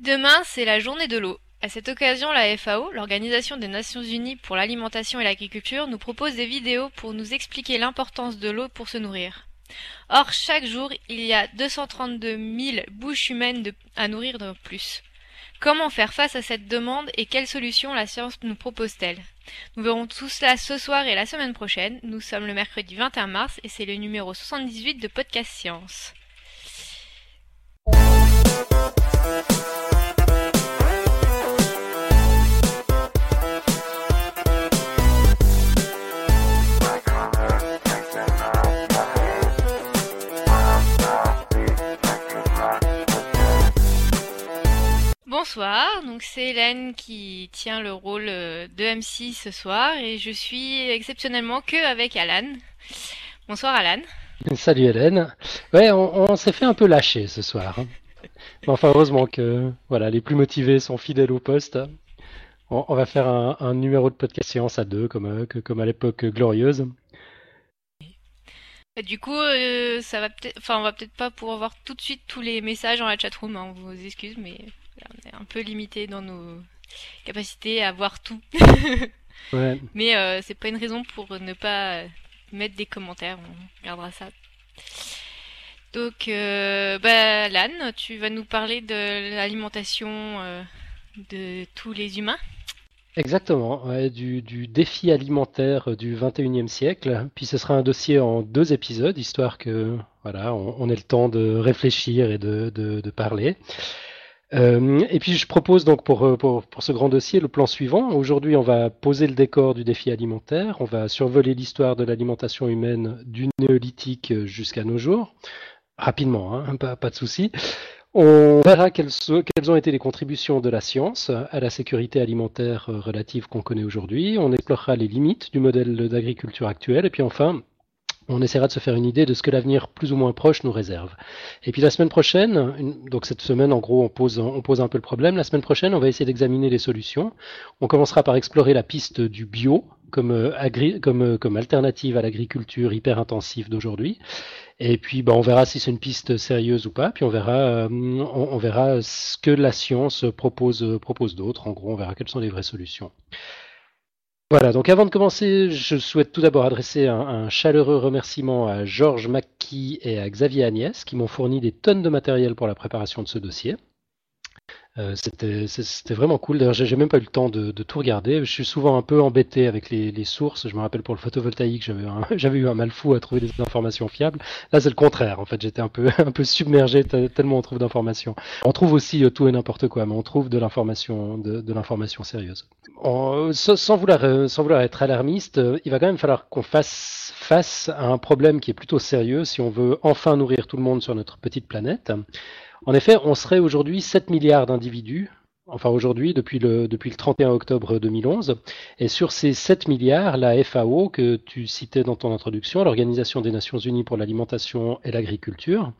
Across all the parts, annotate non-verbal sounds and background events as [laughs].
Demain, c'est la journée de l'eau. À cette occasion, la FAO, l'Organisation des Nations Unies pour l'alimentation et l'agriculture, nous propose des vidéos pour nous expliquer l'importance de l'eau pour se nourrir. Or, chaque jour, il y a 232 000 bouches humaines à nourrir de plus. Comment faire face à cette demande et quelles solutions la science nous propose-t-elle? Nous verrons tout cela ce soir et la semaine prochaine. Nous sommes le mercredi 21 mars et c'est le numéro 78 de Podcast Science. Bonsoir, donc c'est Hélène qui tient le rôle euh, de MC ce soir et je suis exceptionnellement que avec Alan. Bonsoir Alan. Salut Hélène. Ouais, on, on s'est fait un peu lâcher ce soir. Enfin, heureusement que voilà, les plus motivés sont fidèles au poste. On, on va faire un, un numéro de podcast séance à deux, comme, euh, que- comme à l'époque glorieuse. Du coup, euh, ça va peut-être, enfin, on va peut-être pas pouvoir voir tout de suite tous les messages dans la chatroom, hein, on vous excuse, mais on est un peu limité dans nos capacités à voir tout. [laughs] Ouais. Mais euh, c'est pas une raison pour ne pas mettre des commentaires, on regardera ça. Donc, euh, bah, tu vas nous parler de l'alimentation euh, de tous les humains. Exactement, du, défi alimentaire du 21e siècle. Puis ce sera un dossier en deux épisodes, histoire que voilà, on, ait le temps de réfléchir et de, parler. Euh, et puis je propose donc pour, pour ce grand dossier le plan suivant. Aujourd'hui, on va poser le décor du défi alimentaire, on va survoler l'histoire de l'alimentation humaine du néolithique jusqu'à nos jours, rapidement, hein, pas, pas de souci. On verra quelles, ont été les contributions de la science à la sécurité alimentaire euh, relative qu'on connaît aujourd'hui. On explorera les limites du modèle d'agriculture actuel. Et puis enfin, on essaiera de se faire une idée de ce que l'avenir plus ou moins proche nous réserve. Et puis la semaine prochaine, donc cette semaine en gros on pose, on pose un peu le problème, la semaine prochaine on va essayer d'examiner les solutions. On commencera par explorer la piste du bio comme, euh, comme, euh, comme alternative à l'agriculture hyper intensive d'aujourd'hui. Et puis bah, on verra si c'est une piste sérieuse ou pas, puis on verra, euh, on, verra ce que la science propose, propose d'autre. En gros, on verra quelles sont les vraies solutions. Voilà, donc avant de commencer, je souhaite tout d'abord adresser un, un chaleureux remerciement à Georges Mackie et à Xavier Agnès qui m'ont fourni des tonnes de matériel pour la préparation de ce dossier. Euh, c'était vraiment cool. D'ailleurs, j'ai même pas eu le temps de, tout regarder. Je suis souvent un peu embêté avec les, sources. Je me rappelle pour le photovoltaïque, [laughs] j'avais eu un mal fou à trouver des informations fiables. Là, c'est le contraire. En fait, j'étais un peu, [laughs] submergé te- tellement on trouve d'informations. On trouve aussi euh, tout et n'importe quoi, mais on trouve de l'information, de, l'information sérieuse. Sans, vouloir, euh, sans vouloir être alarmiste, il va quand même falloir qu'on fasse face à un problème qui est plutôt sérieux si on veut enfin nourrir tout le monde sur notre petite planète. En effet, on serait aujourd'hui 7 milliards d'individus, enfin aujourd'hui depuis le, depuis le 31 octobre 2011, et sur ces 7 milliards, la FAO, que tu citais dans ton introduction, l'Organisation des Nations Unies pour l'alimentation et l'agriculture,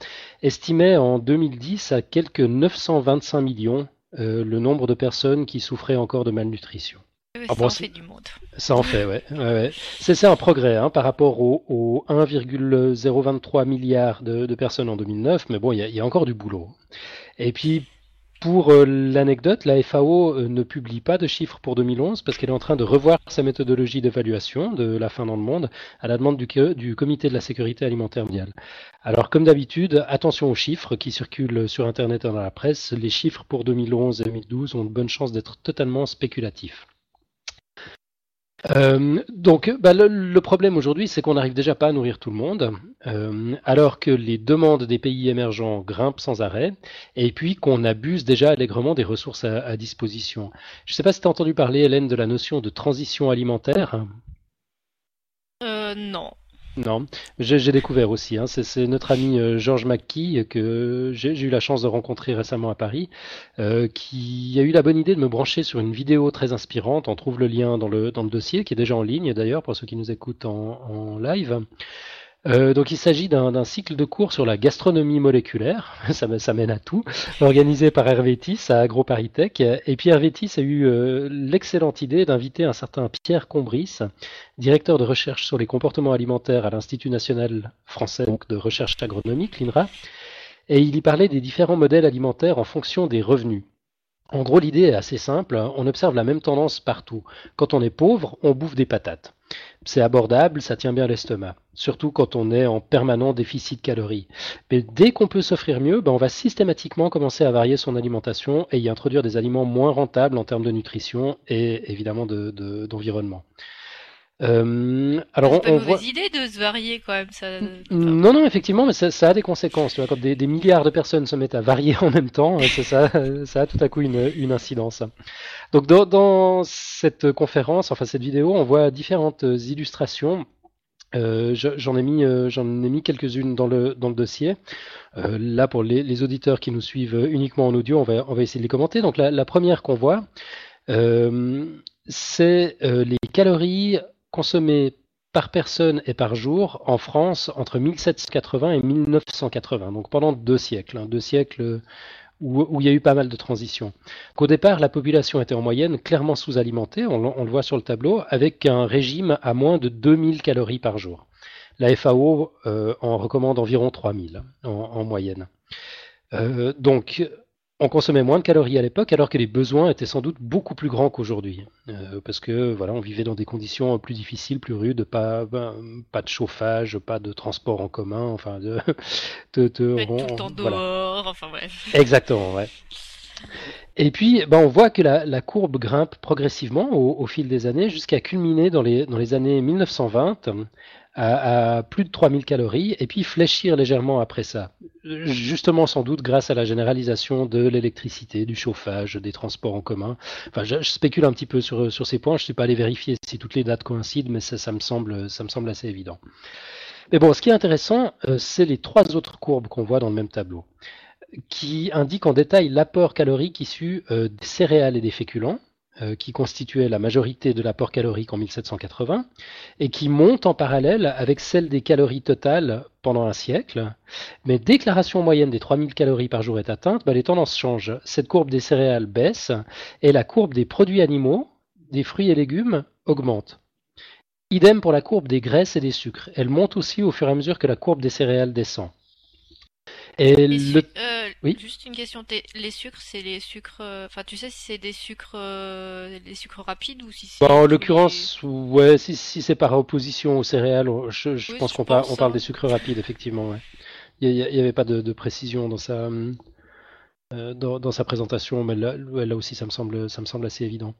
estimait en 2010 à quelques 925 millions euh, le nombre de personnes qui souffraient encore de malnutrition. Ah ça bon, en fait du monde. Ça en fait, ouais. ouais, ouais. C'est un progrès hein, par rapport aux au 1,023 milliards de, de personnes en 2009, mais bon, il y, a- il y a encore du boulot. Et puis, pour euh, l'anecdote, la FAO euh, ne publie pas de chiffres pour 2011 parce qu'elle est en train de revoir sa méthodologie d'évaluation de la faim dans le monde à la demande du, du Comité de la sécurité alimentaire mondiale. Alors, comme d'habitude, attention aux chiffres qui circulent sur Internet et dans la presse. Les chiffres pour 2011 et 2012 ont de bonnes chances d'être totalement spéculatifs. Euh, donc, bah, le, le problème aujourd'hui, c'est qu'on n'arrive déjà pas à nourrir tout le monde, euh, alors que les demandes des pays émergents grimpent sans arrêt, et puis qu'on abuse déjà allègrement des ressources à, à disposition. Je ne sais pas si tu as entendu parler, Hélène, de la notion de transition alimentaire. Euh, non. Non, j'ai découvert aussi. hein. C'est notre ami euh, Georges Mackie que j'ai j'ai eu la chance de rencontrer récemment à Paris, euh, qui a eu la bonne idée de me brancher sur une vidéo très inspirante. On trouve le lien dans le, dans le dossier, qui est déjà en ligne d'ailleurs pour ceux qui nous écoutent en, en live. Euh, donc il s'agit d'un cycle de cours sur la gastronomie moléculaire, [laughs] ça, mène à tout, organisé par Hervétis à AgroParisTech. Et puis Hervétis a eu euh, l'excellente idée d'inviter un certain Pierre Combris, directeur de recherche sur les comportements alimentaires à l'Institut national français de recherche agronomique, l'INRA, et il y parlait des différents modèles alimentaires en fonction des revenus. En gros, l'idée est assez simple. On observe la même tendance partout. Quand on est pauvre, on bouffe des patates. C'est abordable, ça tient bien l'estomac, surtout quand on est en permanent déficit de calories. Mais dès qu'on peut s'offrir mieux, ben on va systématiquement commencer à varier son alimentation et y introduire des aliments moins rentables en termes de nutrition et évidemment d'environnement. De, euh, alors c'est pas une mauvaise idée de se varier quand même. Ça... Non, non, effectivement, mais ça, a des conséquences. Tu vois, quand des, milliards de personnes se mettent à varier [laughs] en même temps, ça, ça a tout à coup une, une incidence. Donc dans, dans, cette conférence, enfin cette vidéo, on voit différentes illustrations. Euh, j'en ai mis, euh, j'en ai mis quelques-unes dans le dans le dossier. Euh, là, pour les, les, auditeurs qui nous suivent uniquement en audio, on va on va essayer de les commenter. Donc la, la première qu'on voit, euh, c'est les calories consommé par personne et par jour en France entre 1780 et 1980, donc pendant deux siècles, hein, deux siècles où, il y a eu pas mal de transitions. Qu'au départ, la population était en moyenne clairement sous-alimentée, on, le voit sur le tableau, avec un régime à moins de 2000 calories par jour. La FAO euh, en recommande environ 3000 en, moyenne. Euh, donc, on consommait moins de calories à l'époque, alors que les besoins étaient sans doute beaucoup plus grands qu'aujourd'hui, euh, parce que voilà, on vivait dans des conditions plus difficiles, plus rudes, pas ben, pas de chauffage, pas de transport en commun, enfin de, [laughs] de, de tout le temps dehors, enfin bref. Exactement, ouais. Et puis, ben, on voit que la, courbe grimpe progressivement au, fil des années jusqu'à culminer dans les, dans les années 1920 à, plus de 3000 calories et puis fléchir légèrement après ça. Justement, sans doute grâce à la généralisation de l'électricité, du chauffage, des transports en commun. Enfin, je, spécule un petit peu sur, sur ces points. Je ne suis pas allé vérifier si toutes les dates coïncident, mais ça, ça, me, semble, ça me semble assez évident. Mais bon, ce qui est intéressant, euh, c'est les trois autres courbes qu'on voit dans le même tableau, qui indiquent en détail l'apport calorique issu euh, des céréales et des féculents euh, qui constituait la majorité de l'apport calorique en 1780 et qui monte en parallèle avec celle des calories totales pendant un siècle. Mais déclaration moyenne des 3000 calories par jour est atteinte, bah, les tendances changent. Cette courbe des céréales baisse et la courbe des produits animaux, des fruits et légumes, augmente. Idem pour la courbe des graisses et des sucres. Elle monte aussi au fur et à mesure que la courbe des céréales descend. Et le... Euh, oui. Juste une question. Les sucres, c'est les sucres. Euh, enfin, tu sais si c'est des sucres, euh, des sucres rapides ou si c'est. Bah, en l'occurrence, ouais, si, si c'est par opposition aux céréales, je, pense qu'on parle, on parle des sucres rapides, effectivement. Ouais. Il n'y avait pas de, précision dans sa, dans, sa présentation, mais là, là, aussi, ça me semble, ça me semble assez évident.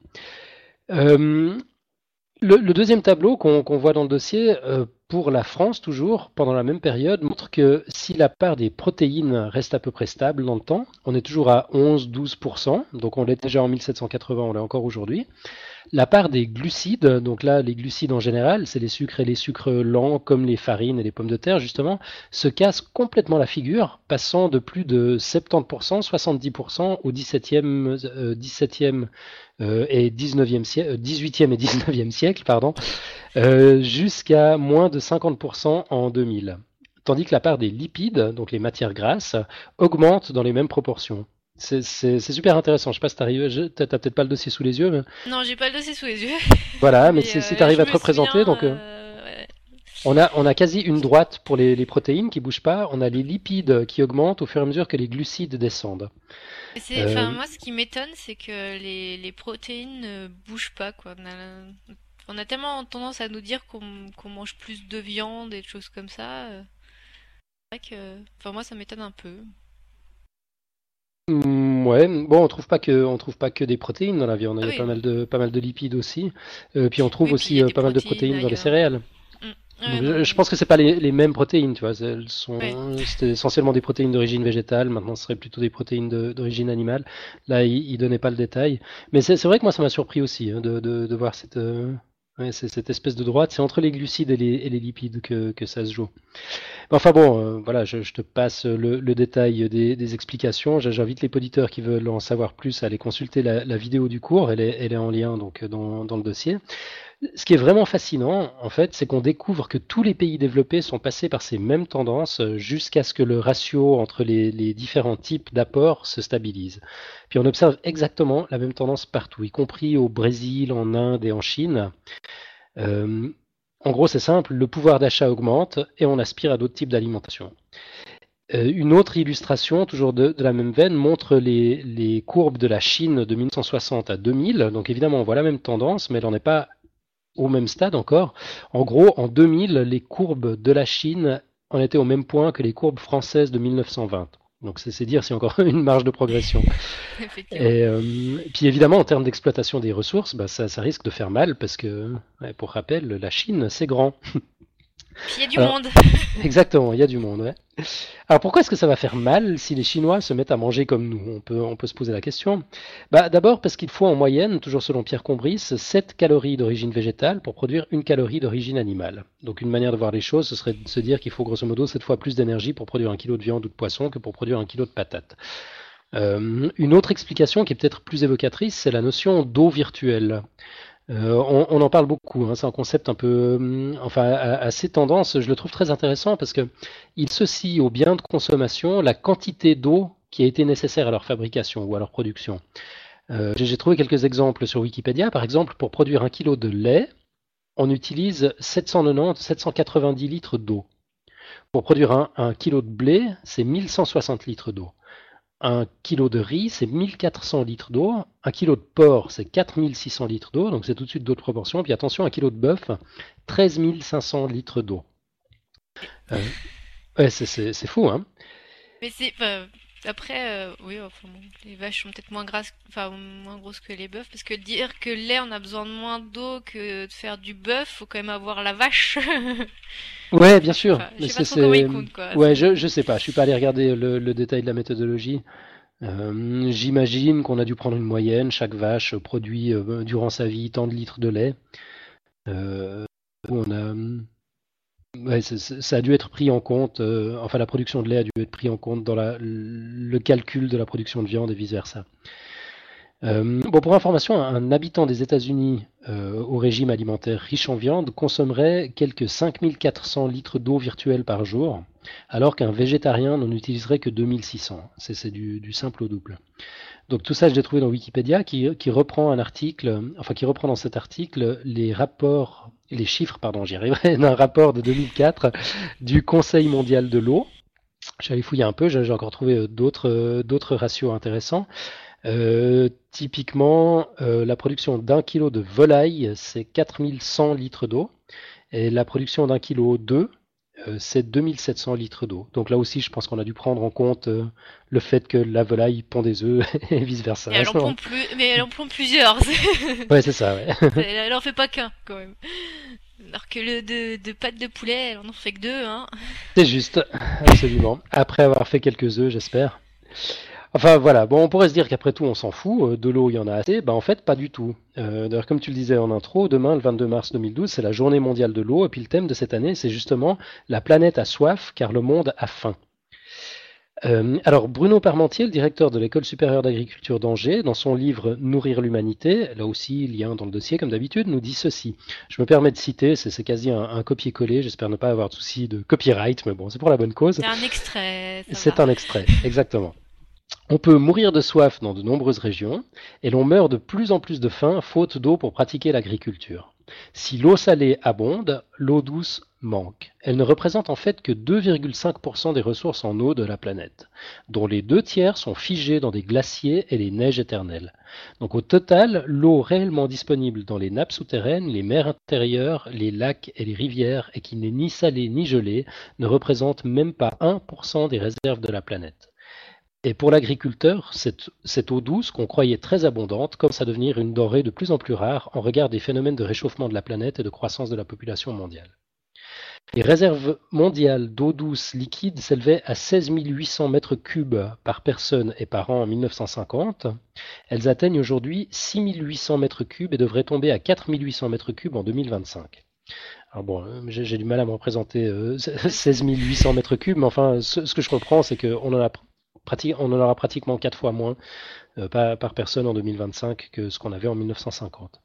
Le, deuxième tableau qu'on voit dans le dossier, euh, pour la France toujours, pendant la même période, montre que si la part des protéines reste à peu près stable dans le temps, on est toujours à 11-12%, donc on l'est déjà en 1780, on l'est encore aujourd'hui. La part des glucides, donc là les glucides en général, c'est les sucres et les sucres lents comme les farines et les pommes de terre justement, se cassent complètement la figure, passant de plus de 70%, 70% au 17e, 17e euh, et 19e siècle, 18e et 19e siècle, euh, jusqu'à moins de 50% en 2000. Tandis que la part des lipides, donc les matières grasses, augmente dans les mêmes proportions. C'est super intéressant. Je sais pas si t'arrives, t'as peut-être pas le dossier sous les yeux. Mais... Non, j'ai pas le dossier sous les yeux. Voilà, mais, si tu arrives à te représenter, donc. On a, on a quasi une droite pour les, les, protéines qui bougent pas. On a les lipides qui augmentent au fur et à mesure que les glucides descendent. Euh, moi, ce qui m'étonne, c'est que les, les, protéines ne bougent pas. Quoi. On, a, tellement tendance à nous dire qu'on mange plus de viande et de choses comme ça. Euh. C'est vrai que, enfin, moi, ça m'étonne un peu. Mm, ouais, bon, on trouve pas que on trouve pas que des protéines dans la viande. Il y a pas mal de pas mal de lipides aussi. Euh, puis on trouve aussi pas mal de protéines dans les céréales je, pense que c'est pas les, mêmes protéines, tu vois. Elles sont, c'était essentiellement des protéines d'origine végétale. Maintenant, ce serait plutôt des protéines d'origine animale. Là, il, il, donnait pas le détail. Mais c'est vrai que moi, ça m'a surpris aussi hein, de, de, de, voir cette, euh, cette espèce de droite. C'est entre les glucides et les, lipides que, ça se joue. Enfin bon, euh, voilà, je, te passe le, détail des, explications. J'invite les auditeurs qui veulent en savoir plus à aller consulter la, vidéo du cours. Elle est, en lien donc dans le dossier. Ce qui est vraiment fascinant, en fait, c'est qu'on découvre que tous les pays développés sont passés par ces mêmes tendances euh, jusqu'à ce que le ratio entre les, différents types d'apports se stabilise. Puis on observe exactement la même tendance partout, y compris au Brésil, en Inde et en Chine. Euh, en gros, c'est simple, le pouvoir d'achat augmente et on aspire à d'autres types d'alimentation. une autre illustration, toujours de, la même veine, montre les, les, courbes de la Chine de 1960 à 2000. Donc évidemment, on voit la même tendance, mais elle n'en est pas au même stade encore. En gros, en 2000, les courbes de la Chine en étaient au même point que les courbes françaises de 1920. Donc c'est dire a encore [laughs] une marge de progression. [laughs] et, euh, puis évidemment, en termes d'exploitation des ressources, bah, ça, ça, risque de faire mal parce que, pour rappel, la Chine, c'est grand. [laughs] il y a du monde. [laughs] Exactement, il y a du monde. Ouais. Alors pourquoi est-ce que ça va faire mal si les Chinois se mettent à manger comme nous? On peut, on peut se poser la question. Bah, D'abord parce qu'il faut en moyenne, toujours selon Pierre Combris, 7 calories d'origine végétale pour produire une calorie d'origine animale. Donc une manière de voir les choses, ce serait de se dire qu'il faut grosso modo 7 fois plus d'énergie pour produire un kilo de viande ou de poisson que pour produire un kilo de patates. Euh, une autre explication qui est peut-être plus évocatrice, c'est la notion d'eau virtuelle. Euh, on, en parle beaucoup, hein, c'est un concept un peu, hum, enfin, assez tendance. Je le trouve très intéressant parce que il associe aux biens de consommation la quantité d'eau qui a été nécessaire à leur fabrication ou à leur production. Euh, j'ai trouvé quelques exemples sur Wikipédia. Par exemple, pour produire un kilo de lait, on utilise 790, 790 litres d'eau. Pour produire un, un kilo de blé, c'est 1160 litres d'eau. Un kilo de riz, c'est 1400 litres d'eau. Un kilo de porc, c'est 4600 litres d'eau. Donc c'est tout de suite d'autres proportions. Puis attention, un kilo de bœuf, 13 500 litres d'eau. Euh, ouais, c'est fou, hein. Mais c'est. Après, euh, oui, les vaches sont peut-être moins grasses, enfin moins grosses que les bœufs, parce que dire que lait on a besoin de moins d'eau que de faire du bœuf, faut quand même avoir la vache. [laughs] ouais, bien sûr. je sais pas trop Ouais, je, je sais pas, je suis pas allé regarder le, détail de la méthodologie. Euh, j'imagine qu'on a dû prendre une moyenne. Chaque vache produit euh, durant sa vie tant de litres de lait. on a Ça a dû être pris en compte, euh, enfin la production de lait a dû être pris en compte dans la, le calcul de la production de viande et vice-versa. Euh, bon, pour information, un habitant des États-Unis euh, au régime alimentaire riche en viande consommerait quelques 5400 litres d'eau virtuelle par jour, alors qu'un végétarien n'en utiliserait que 2600. C'est du, du simple au double. Donc tout ça, je l'ai trouvé dans Wikipédia, qui, reprend un article, enfin qui reprend dans cet article les rapports, les chiffres, pardon, j'y arriverai, [laughs] d'un rapport de 2004 du Conseil mondial de l'eau. J'allais fouiller un peu, j'ai encore trouvé euh, d'autres, euh, d'autres ratios intéressants. Euh, typiquement, la production d'un kilo de volaille, c'est 4100 litres d'eau. Et la production d'un kilo d'œufs, c'est 2700 litres d'eau. Donc là aussi, je pense qu'on a dû prendre en compte euh, le fait que la volaille pond des œufs [laughs] et vice-versa. Elle en pond plus, mais elle en pond plusieurs. [laughs] ouais, c'est ça, ouais. [laughs] elle en fait pas qu'un, quand même. Alors que le de, de pâte de poulet, elle en fait que deux, hein. C'est juste, absolument. Après avoir fait quelques œufs, j'espère. Enfin voilà, bon, on pourrait se dire qu'après tout, on s'en fout, euh, de l'eau, il y en a assez. Ben, en fait, pas du tout. Euh, D'ailleurs, comme tu le disais en intro, demain, le 22 mars 2012, c'est la journée mondiale de l'eau, et puis le thème de cette année, c'est justement La planète a soif, car le monde a faim. Euh, alors, Bruno Parmentier, le directeur de l'École supérieure d'agriculture d'Angers, dans son livre Nourrir l'humanité, là aussi, il y a un dans le dossier, comme d'habitude, nous dit ceci. Je me permets de citer, c'est quasi un, un copier-coller, j'espère ne pas avoir de souci de copyright, mais bon, c'est pour la bonne cause. C'est un extrait. C'est un extrait, exactement. On peut mourir de soif dans de nombreuses régions et l'on meurt de plus en plus de faim faute d'eau pour pratiquer l'agriculture. Si l'eau salée abonde, l'eau douce manque. Elle ne représente en fait que 2,5% des ressources en eau de la planète, dont les deux tiers sont figés dans des glaciers et les neiges éternelles. Donc au total, l'eau réellement disponible dans les nappes souterraines, les mers intérieures, les lacs et les rivières, et qui n'est ni salée ni gelée, ne représente même pas 1% des réserves de la planète. Et pour l'agriculteur, cette, eau douce qu'on croyait très abondante commence à devenir une denrée de plus en plus rare en regard des phénomènes de réchauffement de la planète et de croissance de la population mondiale. Les réserves mondiales d'eau douce liquide s'élevaient à 16 800 mètres cubes par personne et par an en 1950. Elles atteignent aujourd'hui 6 800 mètres cubes et devraient tomber à 4 800 mètres cubes en 2025. Alors bon, j'ai du mal à me représenter [laughs] 16 800 mètres cubes, mais enfin, ce, que je reprends, c'est qu'on en a on en aura pratiquement quatre fois moins euh, par, personne en 2025 que ce qu'on avait en 1950.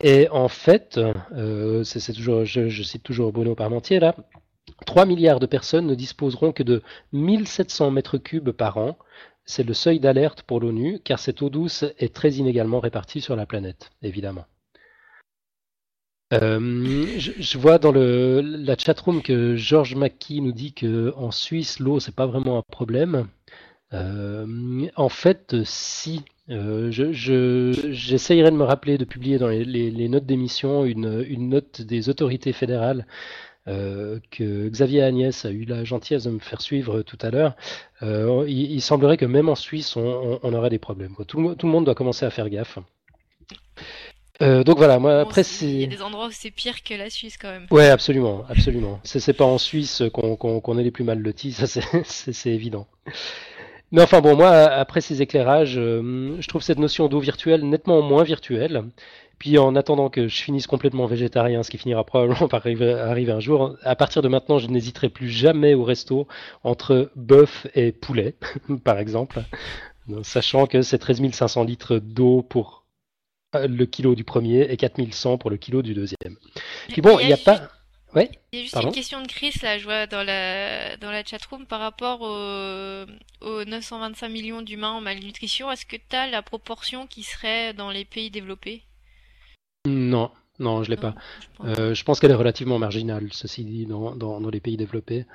Et en fait, euh, toujours, je, cite toujours Bruno Parmentier là, 3 milliards de personnes ne disposeront que de 1700 mètres cubes par an. C'est le seuil d'alerte pour l'ONU, car cette eau douce est très inégalement répartie sur la planète, évidemment. Euh, je, vois dans le, la chatroom que Georges Mackey nous dit que en Suisse, l'eau, c'est pas vraiment un problème. Euh, en fait, si. Euh, je, je- j'essayerai de me rappeler de publier dans les, les- les notes d'émission une, une note des autorités fédérales euh, que Xavier Agnès a eu la gentillesse de me faire suivre tout à l'heure. Euh, il, il semblerait que même en Suisse, on, on- on aurait des problèmes. quoi. Tout, le mo- tout le monde doit commencer à faire gaffe. Euh, donc voilà, moi Bon, après c'est- il y a des endroits où c'est pire que la Suisse quand même. Ouais, absolument, absolument. C'est pas en Suisse qu'on est les plus mal lotis, ça c'est [laughs] évident. Mais enfin bon, moi, après ces éclairages, euh, je trouve cette notion d'eau virtuelle nettement moins virtuelle. Puis en attendant que je finisse complètement végétarien, ce qui finira probablement [laughs] par arriver, arriver un jour, à partir de maintenant, je n'hésiterai plus jamais au resto entre bœuf et poulet, [laughs] par exemple, sachant que c'est 13 500 litres d'eau pour euh, le kilo du premier et 4100 pour le kilo du deuxième. Puis bon, il n'y a pas... Ouais, Il y a juste Pardon une question de Chris là, je vois dans la dans la chatroom par rapport au- aux 925 millions d'humains en malnutrition. Est-ce que tu as la proportion qui serait dans les pays développés? non, non, je l'ai pas. Non, je pense Euh, qu'elle est relativement marginale, ceci dit, dans, dans- dans les pays développés.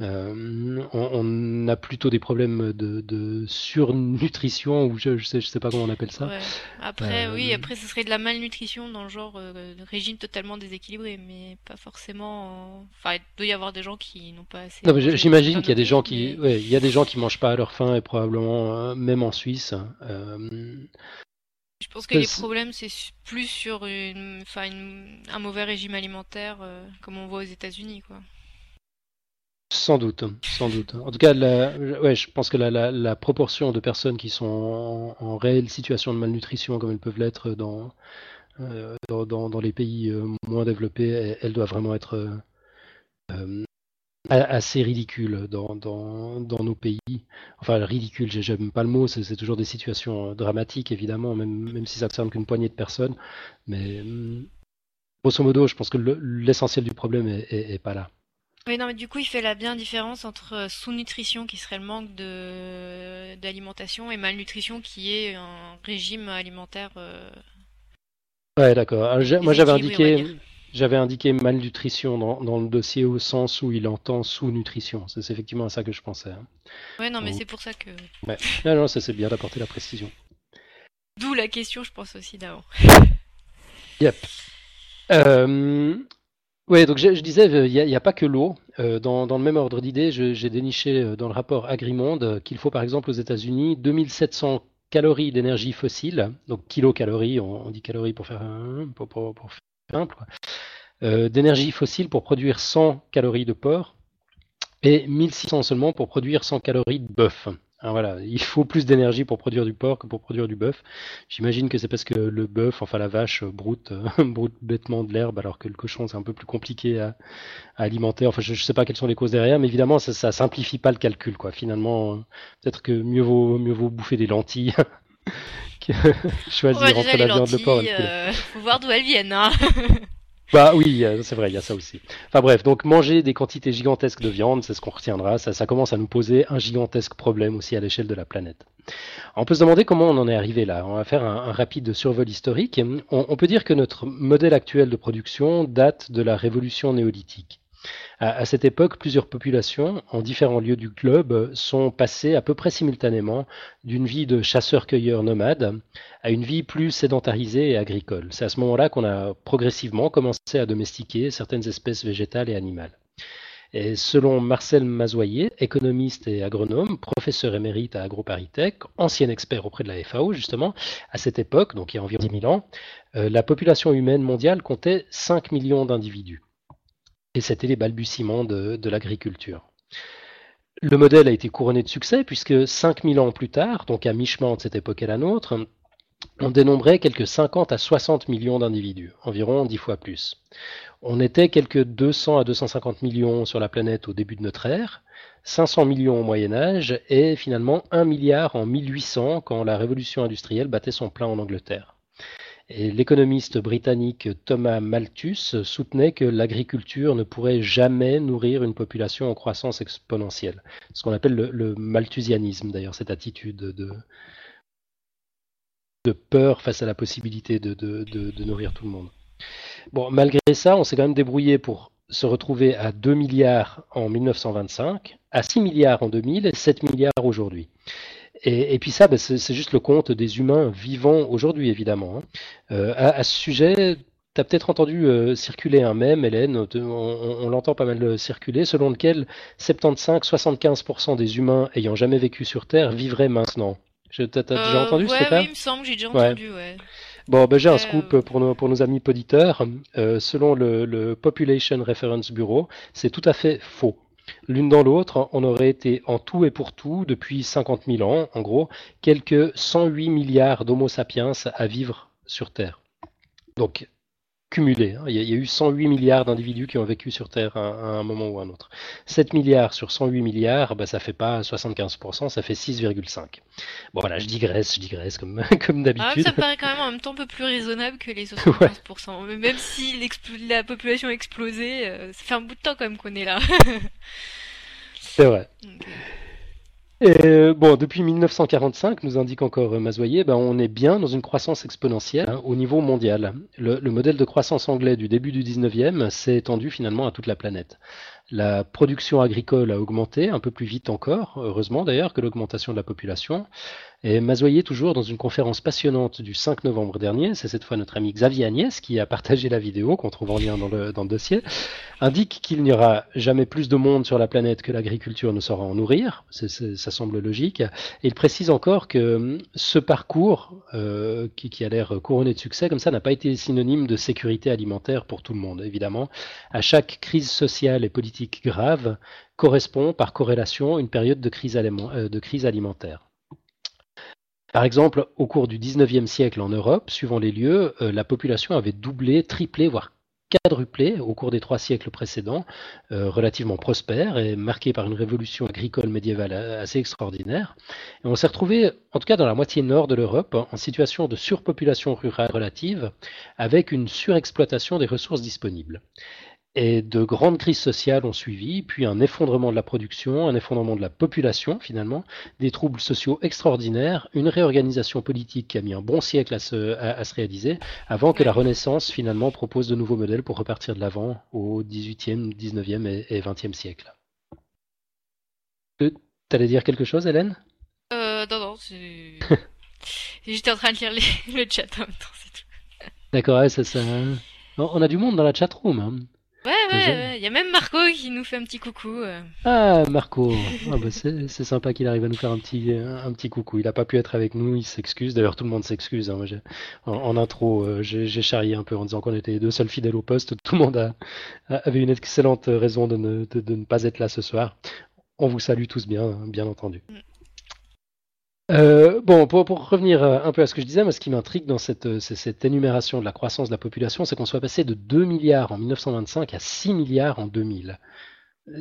Euh, on, on a plutôt des problèmes de, de surnutrition, ou je, je sais, je sais pas comment on appelle ça. Ouais. Après, oui, Euh, après, ce serait de la malnutrition dans le genre euh, de régime totalement déséquilibré, mais pas forcément. en- Enfin, il doit y avoir des gens qui n'ont pas assez Non, mais j'imagine qu'il y a des gens qui, mais ouais, il y a des gens qui mangent pas à leur faim et probablement même en Suisse. je pense que les problèmes, c'est plus sur une, enfin, une- un mauvais régime alimentaire, comme on voit aux États-Unis, quoi. Sans doute, sans doute. En tout cas, la- ouais, je pense que la, la- la proportion de personnes qui sont en, réelle situation de malnutrition, comme elles peuvent l'être dans, euh, dans, les pays euh, moins développés, elle, doit vraiment être euh, assez ridicule dans, dans, nos pays. Enfin, ridicule, j'ai- j'aime pas le mot, c'est toujours des situations dramatiques, évidemment, même, même si ça ne concerne qu'une poignée de personnes. Mais hum, grosso modo, je pense que le- l'essentiel du problème est, est- est pas là. Oui, non, mais du coup, il fait la bien différence entre euh, sous-nutrition, qui serait le manque de d'alimentation, et malnutrition, qui est un régime alimentaire. euh, Ouais, d'accord. Moi, j'avais indiqué, j'avais indiqué malnutrition dans, dans le dossier au sens où il entend sous-nutrition. C'est effectivement à ça que je pensais. hein. Ouais, non, mais c'est pour ça que. ouais. Non, non, ça c'est bien d'apporter la précision. D'où la question, je pense aussi d'avant. Yep. Euh, ouais, donc je, disais, euh, il n'y a, pas que l'eau. Euh, dans, le même ordre d'idée, j'ai déniché euh, dans le rapport Agrimonde qu'il faut par exemple aux États-Unis 2700 calories d'énergie fossile, donc kilocalories, on, dit calories pour faire un, pour, pour- faire simple, d'énergie fossile pour produire 100 calories de porc et 1600 seulement pour produire 100 calories de bœuf. Alors voilà, il faut plus d'énergie pour produire du porc que pour produire du bœuf. J'imagine que c'est parce que le bœuf, enfin la vache, euh, broute, euh, [laughs] broute bêtement de l'herbe, alors que le cochon c'est un peu plus compliqué à, à alimenter. Enfin, je ne sais pas quelles sont les causes derrière, mais évidemment ça, ça simplifie pas le calcul, quoi. Finalement, euh, peut-être que mieux vaut mieux vaut bouffer des lentilles [laughs] que [laughs] choisir entre la viande, le porc et lentilles, le poulet. euh, faut voir d'où elles viennent, hein. Bah oui, c'est vrai, il y a ça aussi. Enfin bref, donc manger des quantités gigantesques de viande, c'est ce qu'on retiendra. Ça, ça commence à nous poser un gigantesque problème aussi à l'échelle de la planète. On peut se demander comment on en est arrivé là. On va faire un, rapide survol historique. On peut dire que notre modèle actuel de production date de la révolution néolithique. À, cette époque, plusieurs populations en différents lieux du globe sont passées à peu près simultanément d'une vie de chasseurs-cueilleurs nomades à une vie plus sédentarisée et agricole. C'est à ce moment-là qu'on a progressivement commencé à domestiquer certaines espèces végétales et animales. Et selon Marcel Mazoyer, économiste et agronome, professeur émérite à AgroParisTech, ancien expert auprès de la FAO justement, à cette époque, donc il y a environ 10 000 ans, euh, la population humaine mondiale comptait 5 millions d'individus. Et c'était les balbutiements de, de l'agriculture. Le modèle a été couronné de succès puisque 5000 ans plus tard, donc à mi-chemin entre cette époque et la nôtre, on dénombrait quelques 50 à 60 millions d'individus, environ 10 fois plus. On était quelques 200 à 250 millions sur la planète au début de notre ère, 500 millions au Moyen Âge et finalement 1 milliard en 1800 quand la révolution industrielle battait son plein en Angleterre. L'économiste britannique Thomas Malthus soutenait que l'agriculture ne pourrait jamais nourrir une population en croissance exponentielle. Ce qu'on appelle le, malthusianisme, d'ailleurs, cette attitude de, peur face à la possibilité de nourrir tout le monde. Bon, malgré ça, on s'est quand même débrouillé pour se retrouver à 2 milliards en 1925, à 6 milliards en 2000 et 7 milliards aujourd'hui. Et, puis ça, ben, c'est juste le compte des humains vivants aujourd'hui, évidemment. Hein. Euh, à, ce sujet, tu as peut-être entendu euh, circuler un mème, Hélène, on, l'entend pas mal circuler, selon lequel 75-75% des humains ayant jamais vécu sur Terre vivraient maintenant. T'as déjà entendu ce truc-là Oui, il me semble, j'ai déjà entendu, ouais. Bon, ben, j'ai un scoop pour nos, pour nos amis poditeurs. selon le, le Population Reference Bureau, c'est tout à fait faux. L'une dans l'autre, on aurait été en tout et pour tout, depuis 50 000 ans, en gros, quelques 108 milliards d'Homo sapiens à vivre sur Terre. Donc, cumulé. Hein. Il, y a, eu 108 milliards d'individus qui ont vécu sur Terre à, un moment ou à un autre. 7 milliards sur 108 milliards, bah, ça fait pas 75%, ça fait 6,5. Bon voilà, je digresse, je digresse comme, [laughs] comme d'habitude. Ah, ça paraît quand même en même temps un peu plus raisonnable que les [laughs] 75%. Même si la population a explosé, euh, ça fait un bout de temps quand même qu'on est là. [laughs] C'est vrai. Et, bon, depuis 1945, nous indique encore euh, Mazoyer, ben, on est bien dans une croissance exponentielle hein, au niveau mondial. Le, le, modèle de croissance anglais du début du 19e s'est étendu finalement à toute la planète. La production agricole a augmenté un peu plus vite encore, heureusement d'ailleurs, que l'augmentation de la population. Et Mazoyer, toujours dans une conférence passionnante du 5 novembre dernier, c'est cette fois notre ami Xavier Agnès qui a partagé la vidéo qu'on trouve en lien dans le, dossier, indique qu'il n'y aura jamais plus de monde sur la planète que l'agriculture ne saura en nourrir. ça semble logique. Et il précise encore que hum, ce parcours, euh, qui, a l'air couronné de succès comme ça, n'a pas été synonyme de sécurité alimentaire pour tout le monde, évidemment. À chaque crise sociale et politique grave correspond par corrélation une période de crise, euh, de crise alimentaire. Par exemple, au cours du 19e siècle en Europe, suivant les lieux, euh, la population avait doublé, triplé, voire quadruplé au cours des trois siècles précédents, euh, relativement prospère et marqué par une révolution agricole médiévale assez extraordinaire. On s'est retrouvé, en tout cas dans la moitié nord de l'Europe, en situation de surpopulation rurale relative, avec une surexploitation des ressources disponibles. Et de grandes crises sociales ont suivi, puis un effondrement de la production, un effondrement de la population finalement, des troubles sociaux extraordinaires, une réorganisation politique qui a mis un bon siècle à se, à, se réaliser, avant que la Renaissance finalement propose de nouveaux modèles pour repartir de l'avant au 18e, 19e et, 20e siècle. Euh, t'allais dire quelque chose, Hélène? Euh, Non, non, [laughs] J'étais en train de lire le chat en même temps, c'est tout. D'accord, ça, ça... On a du monde dans la chatroom. Hein. Ouais, ouais, il y a même Marco qui nous fait un petit coucou. Euh. Ah, Marco, [laughs] ah, bah, c'est sympa qu'il arrive à nous faire un petit, un petit coucou. Il n'a pas pu être avec nous, il s'excuse. D'ailleurs, tout le monde s'excuse. Hein. En, intro, euh, j'ai charrié un peu en disant qu'on était les deux seuls fidèles au poste. Tout le monde a, avait une excellente raison de ne, de ne, pas être là ce soir. On vous salue tous bien, bien entendu. Mm. Euh, bon, pour, revenir euh, un peu à ce que je disais, moi, ce qui m'intrigue dans cette, euh, cette, énumération de la croissance de la population, c'est qu'on soit passé de 2 milliards en 1925 à 6 milliards en 2000.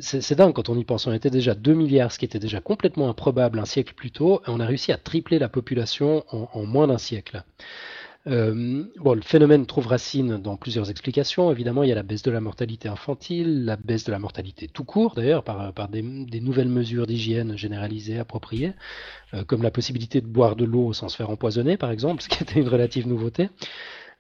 C'est dingue quand on y pense. On était déjà 2 milliards, ce qui était déjà complètement improbable un siècle plus tôt, et on a réussi à tripler la population en moins d'un siècle. Euh, bon, le phénomène trouve racine dans plusieurs explications. Évidemment, il y a la baisse de la mortalité infantile, la baisse de la mortalité tout court, d'ailleurs, par, par des, nouvelles mesures d'hygiène généralisées, appropriées, euh, comme la possibilité de boire de l'eau sans se faire empoisonner, par exemple, [laughs] ce qui était une relative nouveauté.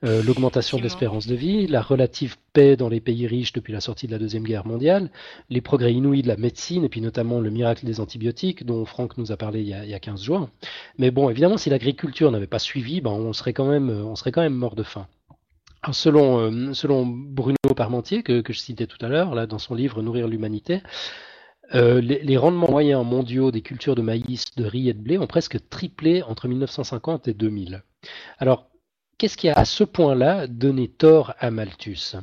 Euh, l'augmentation de l'espérance de vie, la relative paix dans les pays riches depuis la sortie de la Deuxième Guerre mondiale, les progrès inouïs de la médecine, et puis notamment le miracle des antibiotiques dont Franck nous a parlé il y a, il y a 15 jours. Mais bon, évidemment, si l'agriculture n'avait pas suivi, ben, on, serait quand même, on serait quand même mort de faim. selon, euh, selon Bruno Parmentier, que, que je citais tout à l'heure, là, dans son livre Nourrir l'humanité, euh, les, les, rendements moyens mondiaux des cultures de maïs, de riz et de blé ont presque triplé entre 1950 et 2000. Alors, Qu'est-ce qui a à ce point-là donné tort à Malthus?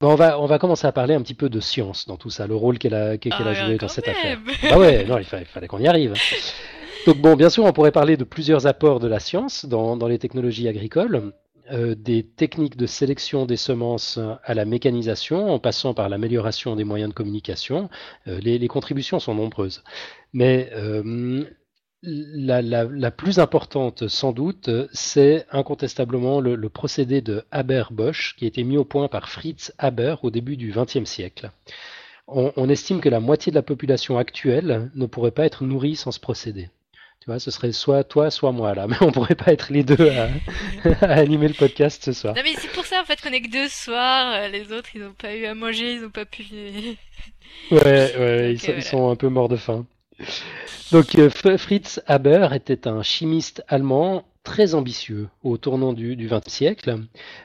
On va, on va commencer à parler un petit peu de science dans tout ça, le rôle qu'elle a, qu'elle a ah, joué dans cette affaire. Bah ouais, non, il fallait, qu'on y arrive. Donc bon, bien sûr, on pourrait parler de plusieurs apports de la science dans, les technologies agricoles, euh, des techniques de sélection des semences à la mécanisation, en passant par l'amélioration des moyens de communication. Euh, les, contributions sont nombreuses. Mais euh, la, plus importante, sans doute, c'est incontestablement le, procédé de Haber-Bosch qui a été mis au point par Fritz Haber au début du XXe siècle. On, estime que la moitié de la population actuelle ne pourrait pas être nourrie sans ce procédé. Tu vois, ce serait soit toi, soit moi là, [laughs] mais on pourrait pas être les deux [laughs] à, animer le podcast ce soir. Non mais c'est pour ça en fait qu'on est que deux soirs, euh, les autres ils n'ont pas eu à manger, ils n'ont pas pu. ouais, ouais, [laughs] ils, sont, un peu morts de faim. Donc euh, Fritz Haber était un chimiste allemand très ambitieux au tournant du XXe siècle.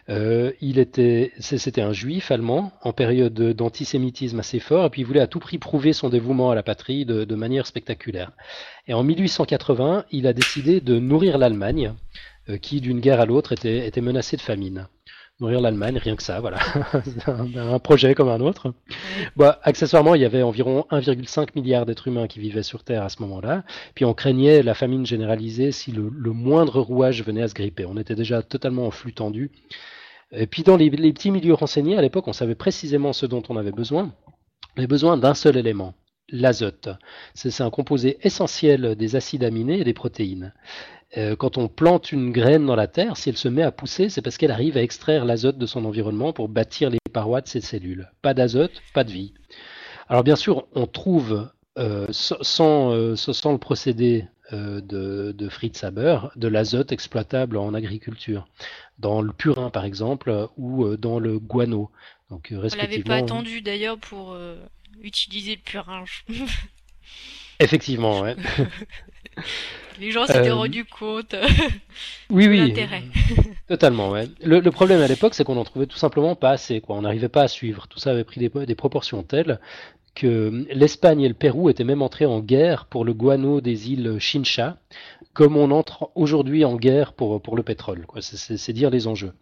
Euh, il était, c'était un juif allemand en période d'antisémitisme assez fort, et puis il voulait à tout prix prouver son dévouement à la patrie de, manière spectaculaire. Et en 1880, il a décidé de nourrir l'Allemagne, euh, qui d'une guerre à l'autre était, était menacée de famine nourrir l'Allemagne, rien que ça, voilà. [laughs] un, projet comme un autre. Bah, accessoirement, il y avait environ 1,5 milliard d'êtres humains qui vivaient sur Terre à ce moment-là. Puis on craignait la famine généralisée si le, moindre rouage venait à se gripper. On était déjà totalement en flux tendu. Et puis dans les, les petits milieux renseignés, à l'époque, on savait précisément ce dont on avait besoin. On avait besoin d'un seul élément, l'azote. C'est un composé essentiel des acides aminés et des protéines. Euh, quand on plante une graine dans la terre, si elle se met à pousser, c'est parce qu'elle arrive à extraire l'azote de son environnement pour bâtir les parois de ses cellules. Pas d'azote, pas de vie. Alors bien sûr, on trouve, euh, sans, euh, sans, le procédé de, Fritz Haber, de l'azote exploitable en agriculture, dans le purin par exemple, ou dans le guano. Donc, ne l'avait pas attendu d'ailleurs pour utiliser le purin. [laughs] Effectivement, ouais. [laughs] Les gens s'étaient euh, rendus compte. [laughs] oui, oui. [laughs] Totalement, ouais. Le, problème à l'époque, c'est qu'on en trouvait tout simplement pas assez, quoi. On n'arrivait pas à suivre. Tout ça avait pris des, proportions telles que l'Espagne et le Pérou étaient même entrés en guerre pour le guano des îles Chincha, comme on entre aujourd'hui en guerre pour, pour le pétrole. C'est dire les enjeux.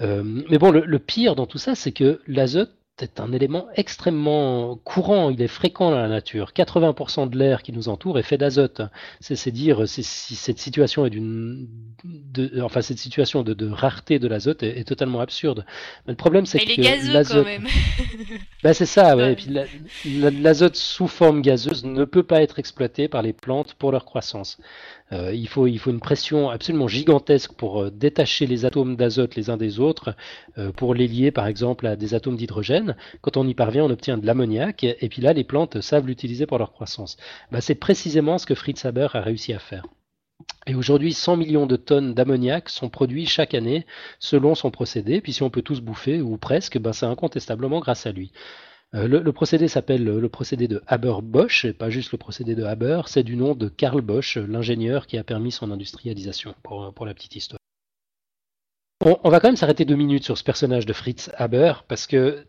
Euh, mais bon, le, pire dans tout ça, c'est que l'azote c'est un élément extrêmement courant, il est fréquent dans la nature. 80% de l'air qui nous entoure est fait d'azote. C'est dire si cette situation est d'une, enfin cette situation de, rareté de l'azote est, totalement absurde. Mais le problème c'est que l'azote, [laughs] ben, c'est ça, ouais. l'azote sous forme gazeuse ne peut pas être exploité par les plantes pour leur croissance. Euh, il, faut, une pression absolument gigantesque pour euh, détacher les atomes d'azote les uns des autres, euh, pour les lier par exemple à des atomes d'hydrogène. Quand on y parvient, on obtient de l'ammoniac, et, puis là, les plantes savent l'utiliser pour leur croissance. Bah, c'est précisément ce que Fritz Haber a réussi à faire. Et aujourd'hui, 100 millions de tonnes d'ammoniac sont produits chaque année selon son procédé. Puis si on peut tous bouffer, ou presque, ben c'est incontestablement grâce à lui. Euh, le, procédé s'appelle le procédé de Haber-Bosch, et pas juste le procédé de Haber, c'est du nom de Karl Bosch, l'ingénieur qui a permis son industrialisation, pour, la petite histoire. On, va quand même s'arrêter deux minutes sur ce personnage de Fritz Haber, parce que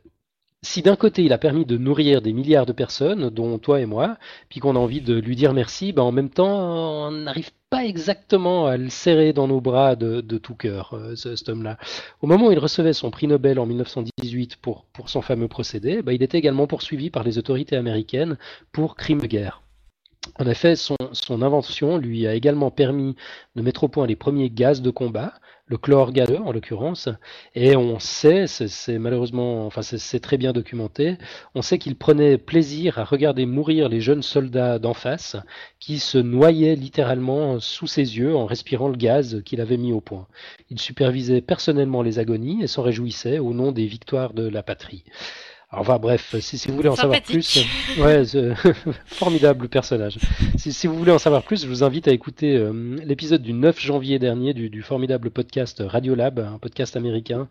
si d'un côté il a permis de nourrir des milliards de personnes, dont toi et moi, puis qu'on a envie de lui dire merci, ben en même temps on n'arrive pas exactement à le serrer dans nos bras de, tout cœur, euh, cet homme-là. Au moment où il recevait son prix Nobel en 1918 pour, pour son fameux procédé, ben, il était également poursuivi par les autorités américaines pour crime de guerre. En effet, son, invention lui a également permis de mettre au point les premiers gaz de combat, le chlorgazeux en l'occurrence, et on sait, c'est malheureusement, enfin c'est très bien documenté, on sait qu'il prenait plaisir à regarder mourir les jeunes soldats d'en face, qui se noyaient littéralement sous ses yeux en respirant le gaz qu'il avait mis au point. Il supervisait personnellement les agonies et s'en réjouissait au nom des victoires de la patrie. Enfin bref, si, vous voulez en savoir plus, ouais, [laughs] formidable personnage. Si, vous voulez en savoir plus, je vous invite à écouter euh, l'épisode du 9 janvier dernier du, formidable podcast Radiolab, un podcast américain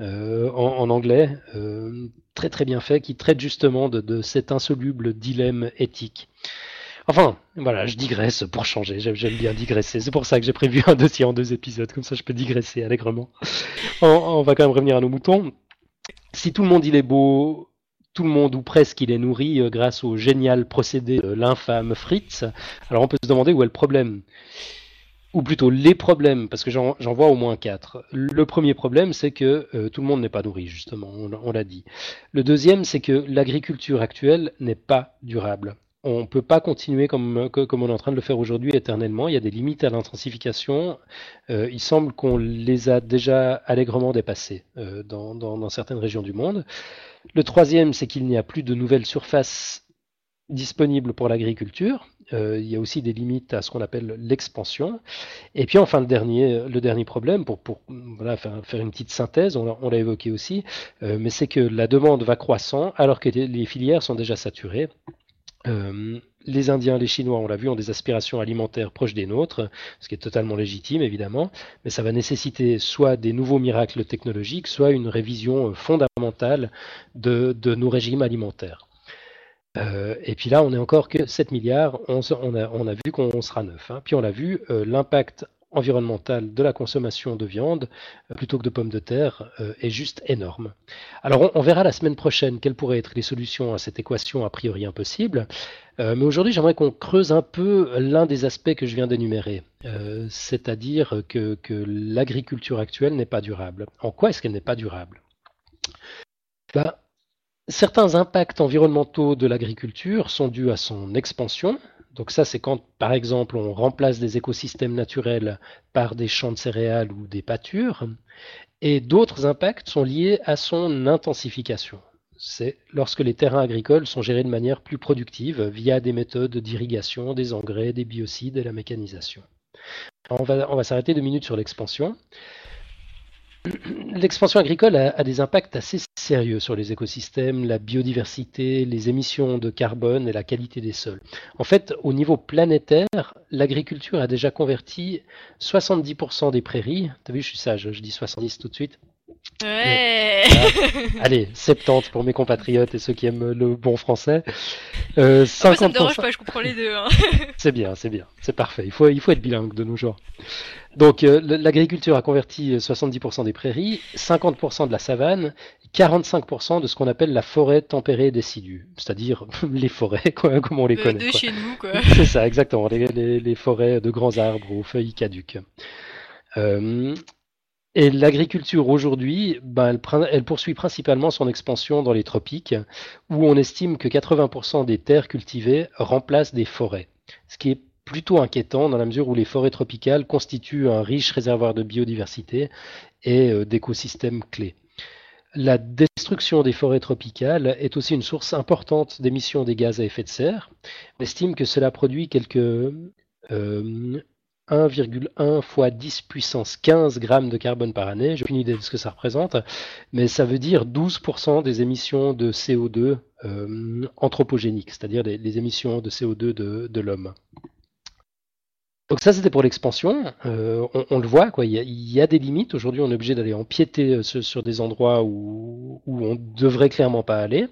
euh, en, anglais, euh, très très bien fait, qui traite justement de, cet insoluble dilemme éthique. Enfin, voilà, je digresse pour changer. J'aime bien digresser. C'est pour ça que j'ai prévu un dossier en deux épisodes, comme ça je peux digresser allègrement. On, on va quand même revenir à nos moutons si tout le monde il est beau, tout le monde ou presque il est nourri euh, grâce au génial procédé de l'infâme Fritz, alors on peut se demander où est le problème. Ou plutôt les problèmes, parce que j'en vois au moins quatre. Le premier problème, c'est que euh, tout le monde n'est pas nourri, justement, on l'a dit. Le deuxième, c'est que l'agriculture actuelle n'est pas durable on ne peut pas continuer comme, on est en train de le faire aujourd'hui éternellement. Il y a des limites à l'intensification. Euh, il semble qu'on les a déjà allègrement dépassées euh, dans, certaines régions du monde. Le troisième, c'est qu'il n'y a plus de nouvelles surfaces disponibles pour l'agriculture. Euh, il y a aussi des limites à ce qu'on appelle l'expansion. Et puis enfin, le dernier, problème, pour, faire, faire, une petite synthèse, on l'a évoqué aussi, mais c'est que la demande va croissant alors que les filières sont déjà saturées. Euh, les Indiens, les Chinois, on l'a vu, ont des aspirations alimentaires proches des nôtres, ce qui est totalement légitime évidemment, mais ça va nécessiter soit des nouveaux miracles technologiques, soit une révision fondamentale de, nos régimes alimentaires. Euh, et puis là, on est encore que 7 milliards, on, a, vu qu'on sera 9. Hein. Puis on l'a vu, euh, l'impact environnementale de la consommation de viande euh, plutôt que de pommes de terre euh, est juste énorme. Alors on, verra la semaine prochaine quelles pourraient être les solutions à cette équation a priori impossible. Euh, mais aujourd'hui j'aimerais qu'on creuse un peu l'un des aspects que je viens d'énumérer, c'est-à-dire que, l'agriculture actuelle n'est pas durable. En quoi est-ce qu'elle n'est pas durable? Ben, Certains impacts environnementaux de l'agriculture sont dus à son expansion, donc ça, c'est quand, par exemple, on remplace des écosystèmes naturels par des champs de céréales ou des pâtures. Et d'autres impacts sont liés à son intensification. C'est lorsque les terrains agricoles sont gérés de manière plus productive via des méthodes d'irrigation, des engrais, des biocides et la mécanisation. on va, on va s'arrêter deux minutes sur l'expansion. L'expansion agricole a, des impacts assez sérieux sur les écosystèmes, la biodiversité, les émissions de carbone et la qualité des sols. En fait, au niveau planétaire, l'agriculture a déjà converti 70% des prairies. T'as vu, je suis sage, je dis 70 tout de suite. Ouais. allez, 70 pour mes compatriotes et ceux qui aiment le bon français. Euh, 50%... Moi, ça me dérange pas, je comprends les deux. Hein. [laughs] c'est bien, c'est bien, c'est parfait. Il faut, il faut être bilingue de nos jours. Donc, euh, l'agriculture a converti 70% des prairies, 50% de la savane, 45% de ce qu'on appelle la forêt tempérée décidue, c'est-à-dire [laughs] les forêts, quoi, [laughs] comme on les connaît. De chez nous, quoi. C'est ça, exactement, les, les, les, forêts de grands arbres aux feuilles caduques. Euh, et l'agriculture aujourd'hui, ben, elle, poursuit principalement son expansion dans les tropiques, où on estime que 80% des terres cultivées remplacent des forêts, ce qui est plutôt inquiétant dans la mesure où les forêts tropicales constituent un riche réservoir de biodiversité et euh, d'écosystèmes clés. La destruction des forêts tropicales est aussi une source importante d'émissions des gaz à effet de serre. On estime que cela produit quelques euh, 1,1 fois 10 puissance 15 grammes de carbone par année. Je n'ai aucune idée de ce que ça représente, mais ça veut dire 12% des émissions de CO2 euh, anthropogéniques, c'est-à-dire les, émissions de CO2 de, l'homme. Donc ça c'était pour l'expansion. Euh, on, le voit. Il, y a, des limites. Aujourd'hui, on est obligé d'aller empiéter euh, sur, des endroits où, où on devrait clairement pas aller.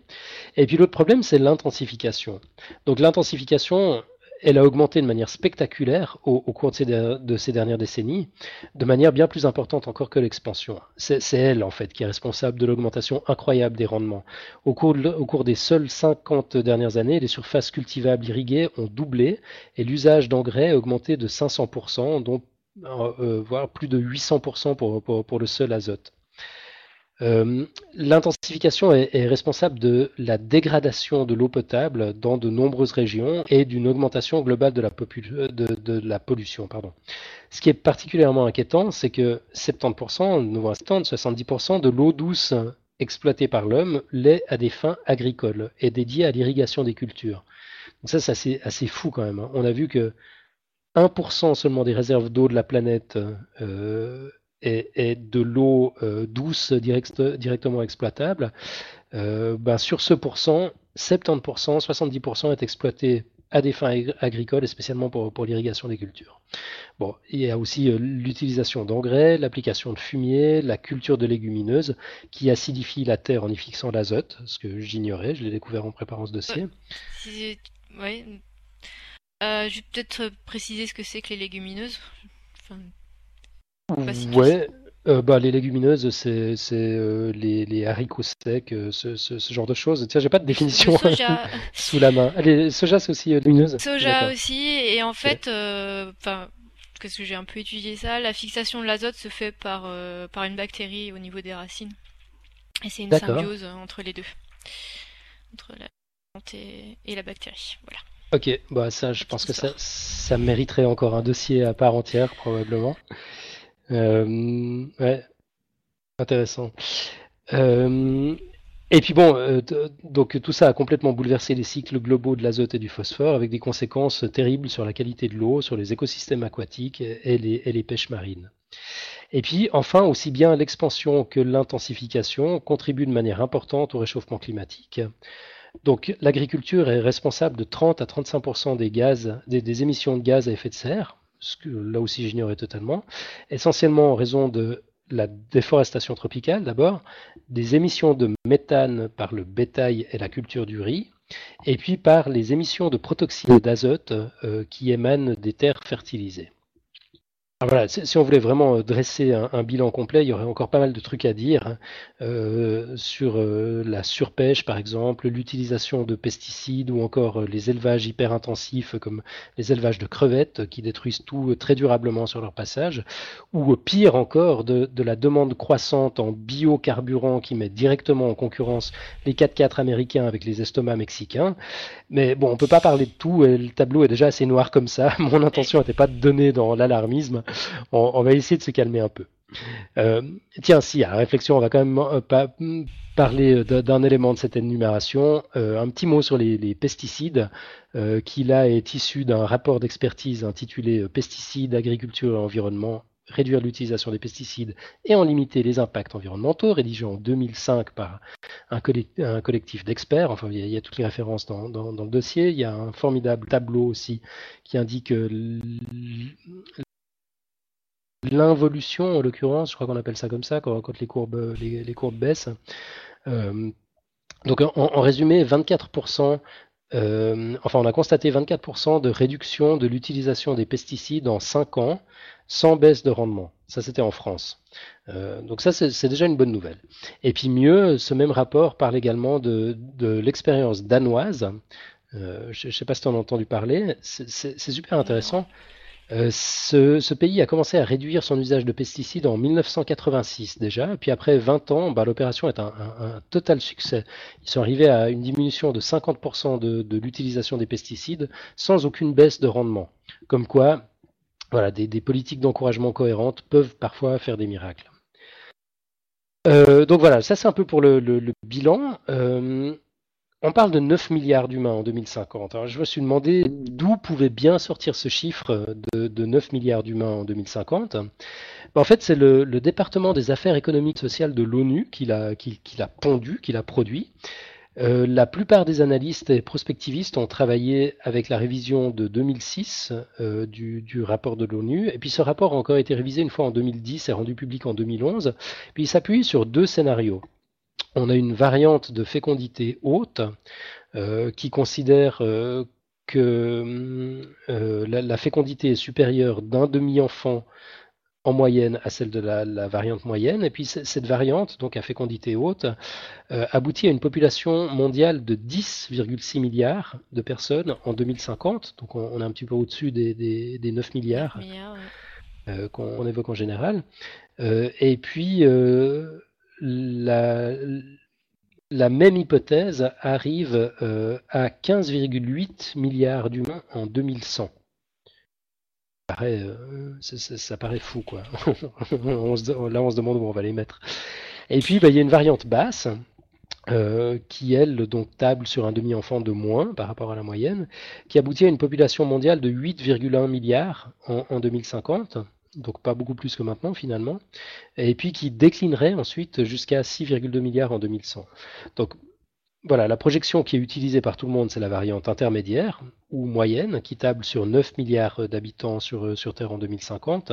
Et puis l'autre problème, c'est l'intensification. Donc l'intensification, elle a augmenté de manière spectaculaire au, cours de ces, dernières décennies, de manière bien plus importante encore que l'expansion. C'est elle, en fait, qui est responsable de l'augmentation incroyable des rendements. Au cours, des seules 50 dernières années, les surfaces cultivables irriguées ont doublé et l'usage d'engrais a augmenté de 500%, dont, euh, euh, voire plus de 800% pour, pour le seul azote. Euh, l'intensification est, responsable de la dégradation de l'eau potable dans de nombreuses régions et d'une augmentation globale de la, la, pollution. Pardon. Ce qui est particulièrement inquiétant, c'est que 70%, nous 70% de l'eau douce exploitée par l'homme l'est à des fins agricoles et dédiée à l'irrigation des cultures. Donc ça, c'est assez, fou quand même. Hein. On a vu que 1% seulement des réserves d'eau de la planète euh, et, de l'eau euh, douce directement exploitable, euh, ben, sur ce pourcent, 70%, 70% est exploité à des fins agricoles et spécialement pour, l'irrigation des cultures. Bon, il y a aussi euh, l'utilisation d'engrais, l'application de fumier, la culture de légumineuses qui acidifie la terre en y fixant l'azote, ce que j'ignorais, je l'ai découvert en préparant ce dossier. Je vais peut-être préciser ce que c'est que les légumineuses. Ouais, euh, bah, les légumineuses, c'est euh, les, haricots secs, euh, ce, genre de choses. Tiens, j'ai pas de définition [laughs] sous la main. Allez, soja, c'est aussi légumineuse Soja aussi, et en fait, enfin, parce que j'ai un peu étudié ça, la fixation de l'azote se fait par, par une bactérie au niveau des racines. Et c'est une symbiose entre les deux. Entre la plante et, la bactérie. Voilà. Ok, bah ça, je pense que ça, ça mériterait encore un dossier à part entière, probablement. Euh, ouais, intéressant. Euh, et puis bon, euh, donc tout ça a complètement bouleversé les cycles globaux de l'azote et du phosphore, avec des conséquences terribles sur la qualité de l'eau, sur les écosystèmes aquatiques et les, pêches marines. Et puis enfin, aussi bien l'expansion que l'intensification contribuent de manière importante au réchauffement climatique. Donc l'agriculture est responsable de 30 à 35% des gaz, des, émissions de gaz à effet de serre, ce que là aussi j'ignorais totalement, essentiellement en raison de la déforestation tropicale d'abord, des émissions de méthane par le bétail et la culture du riz, et puis par les émissions de protoxyde d'azote euh, qui émanent des terres fertilisées. Ah, voilà, si on voulait vraiment euh, dresser un, bilan complet, il y aurait encore pas mal de trucs à dire hein. euh, sur euh, la surpêche, par exemple, l'utilisation de pesticides ou encore les élevages hyper intensifs comme les élevages de crevettes qui détruisent tout très durablement sur leur passage, ou pire encore, de, la demande croissante en biocarburant qui met directement en concurrence les 4x4 américains avec les estomacs mexicains. Mais bon, on peut pas parler de tout, et le tableau est déjà assez noir comme ça. [laughs] Mon intention n'était pas de donner dans l'alarmisme [laughs] on, va essayer de se calmer un peu. Euh, tiens, si, à réflexion, on va quand même euh, parler d'un élément de cette énumération. Euh, un petit mot sur les, pesticides, qui là est issu d'un rapport d'expertise intitulé Pesticides, agriculture et environnement réduire l'utilisation des pesticides et en limiter les impacts environnementaux, rédigé en 2005 par un, collectif d'experts. Enfin, il y, a, toutes les références dans, le dossier. Il y a un formidable tableau aussi qui indique l'involution, en l'occurrence, je crois qu'on appelle ça comme ça, quand, les, courbes, baissent. Euh, donc en, résumé, 24%, euh, enfin on a constaté 24% de réduction de l'utilisation des pesticides en 5 ans sans baisse de rendement. Ça c'était en France. Euh, donc ça c'est déjà une bonne nouvelle. Et puis mieux, ce même rapport parle également de, l'expérience danoise. je ne sais pas si tu en as entendu parler, c'est super intéressant. Euh, ce, pays a commencé à réduire son usage de pesticides en 1986 déjà, puis après 20 ans, bah, l'opération est un, total succès. Ils sont arrivés à une diminution de 50% de, l'utilisation des pesticides sans aucune baisse de rendement. Comme quoi, voilà, des, politiques d'encouragement cohérentes peuvent parfois faire des miracles. Euh, donc voilà, ça c'est un peu pour le, bilan. Euh, on parle de 9 milliards d'humains en 2050. Alors, je me suis demandé d'où pouvait bien sortir ce chiffre de, 9 milliards d'humains en 2050. Ben, en fait, c'est le, département des affaires économiques et sociales de l'ONU qui l'a pondu, qui l'a produit. Euh, la plupart des analystes et prospectivistes ont travaillé avec la révision de 2006 euh, du, du, rapport de l'ONU. Et puis ce rapport a encore été révisé une fois en 2010 et rendu public en 2011. Puis il s'appuie sur deux scénarios on a une variante de fécondité haute euh, qui considère euh, que euh, la, fécondité est supérieure d'un demi-enfant en moyenne à celle de la, variante moyenne. Et puis cette variante, donc à fécondité haute, aboutit à une population mondiale de 10,6 milliards de personnes en 2050. Donc on, est un petit peu au-dessus des, 9 milliards qu'on évoque en général. et puis la, même hypothèse arrive euh, à 15,8 milliards d'humains en 2100. Ça paraît, euh, ça, paraît fou, quoi. [laughs] là, on se demande où on va les mettre. Et puis, bah, il y a une variante basse, euh, qui, elle, donc table sur un demi-enfant de moins par rapport à la moyenne, qui aboutit à une population mondiale de 8,1 milliards en 2050 donc pas beaucoup plus que maintenant finalement, et puis qui déclinerait ensuite jusqu'à 6,2 milliards en 2100. Donc voilà, la projection qui est utilisée par tout le monde, c'est la variante intermédiaire ou moyenne, qui table sur 9 milliards d'habitants sur, sur Terre en 2050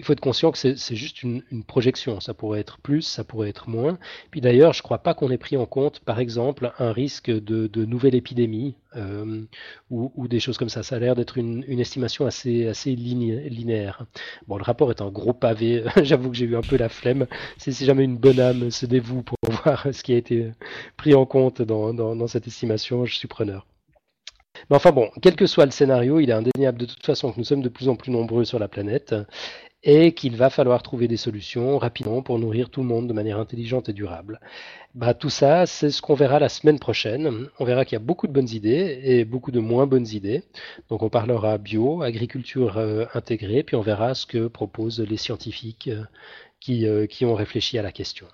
il faut être conscient que c'est juste une, projection. Ça pourrait être plus, ça pourrait être moins. Puis d'ailleurs, je ne crois pas qu'on ait pris en compte, par exemple, un risque de, nouvelle épidémie euh, ou, des choses comme ça. Ça a l'air d'être une, estimation assez, linéaire. Bon, le rapport est un gros pavé. [laughs] J'avoue que j'ai eu un peu la flemme. Si jamais une bonne âme se dévoue pour [laughs] voir ce qui a été pris en compte dans, dans cette estimation, je suis preneur. Mais enfin bon, quel que soit le scénario, il est indéniable de toute façon que nous sommes de plus en plus nombreux sur la planète et qu'il va falloir trouver des solutions rapidement pour nourrir tout le monde de manière intelligente et durable. Bah, tout ça, c'est ce qu'on verra la semaine prochaine. On verra qu'il y a beaucoup de bonnes idées et beaucoup de moins bonnes idées. Donc on parlera bio, agriculture euh, intégrée, puis on verra ce que proposent les scientifiques euh, qui, euh, qui, ont réfléchi à la question.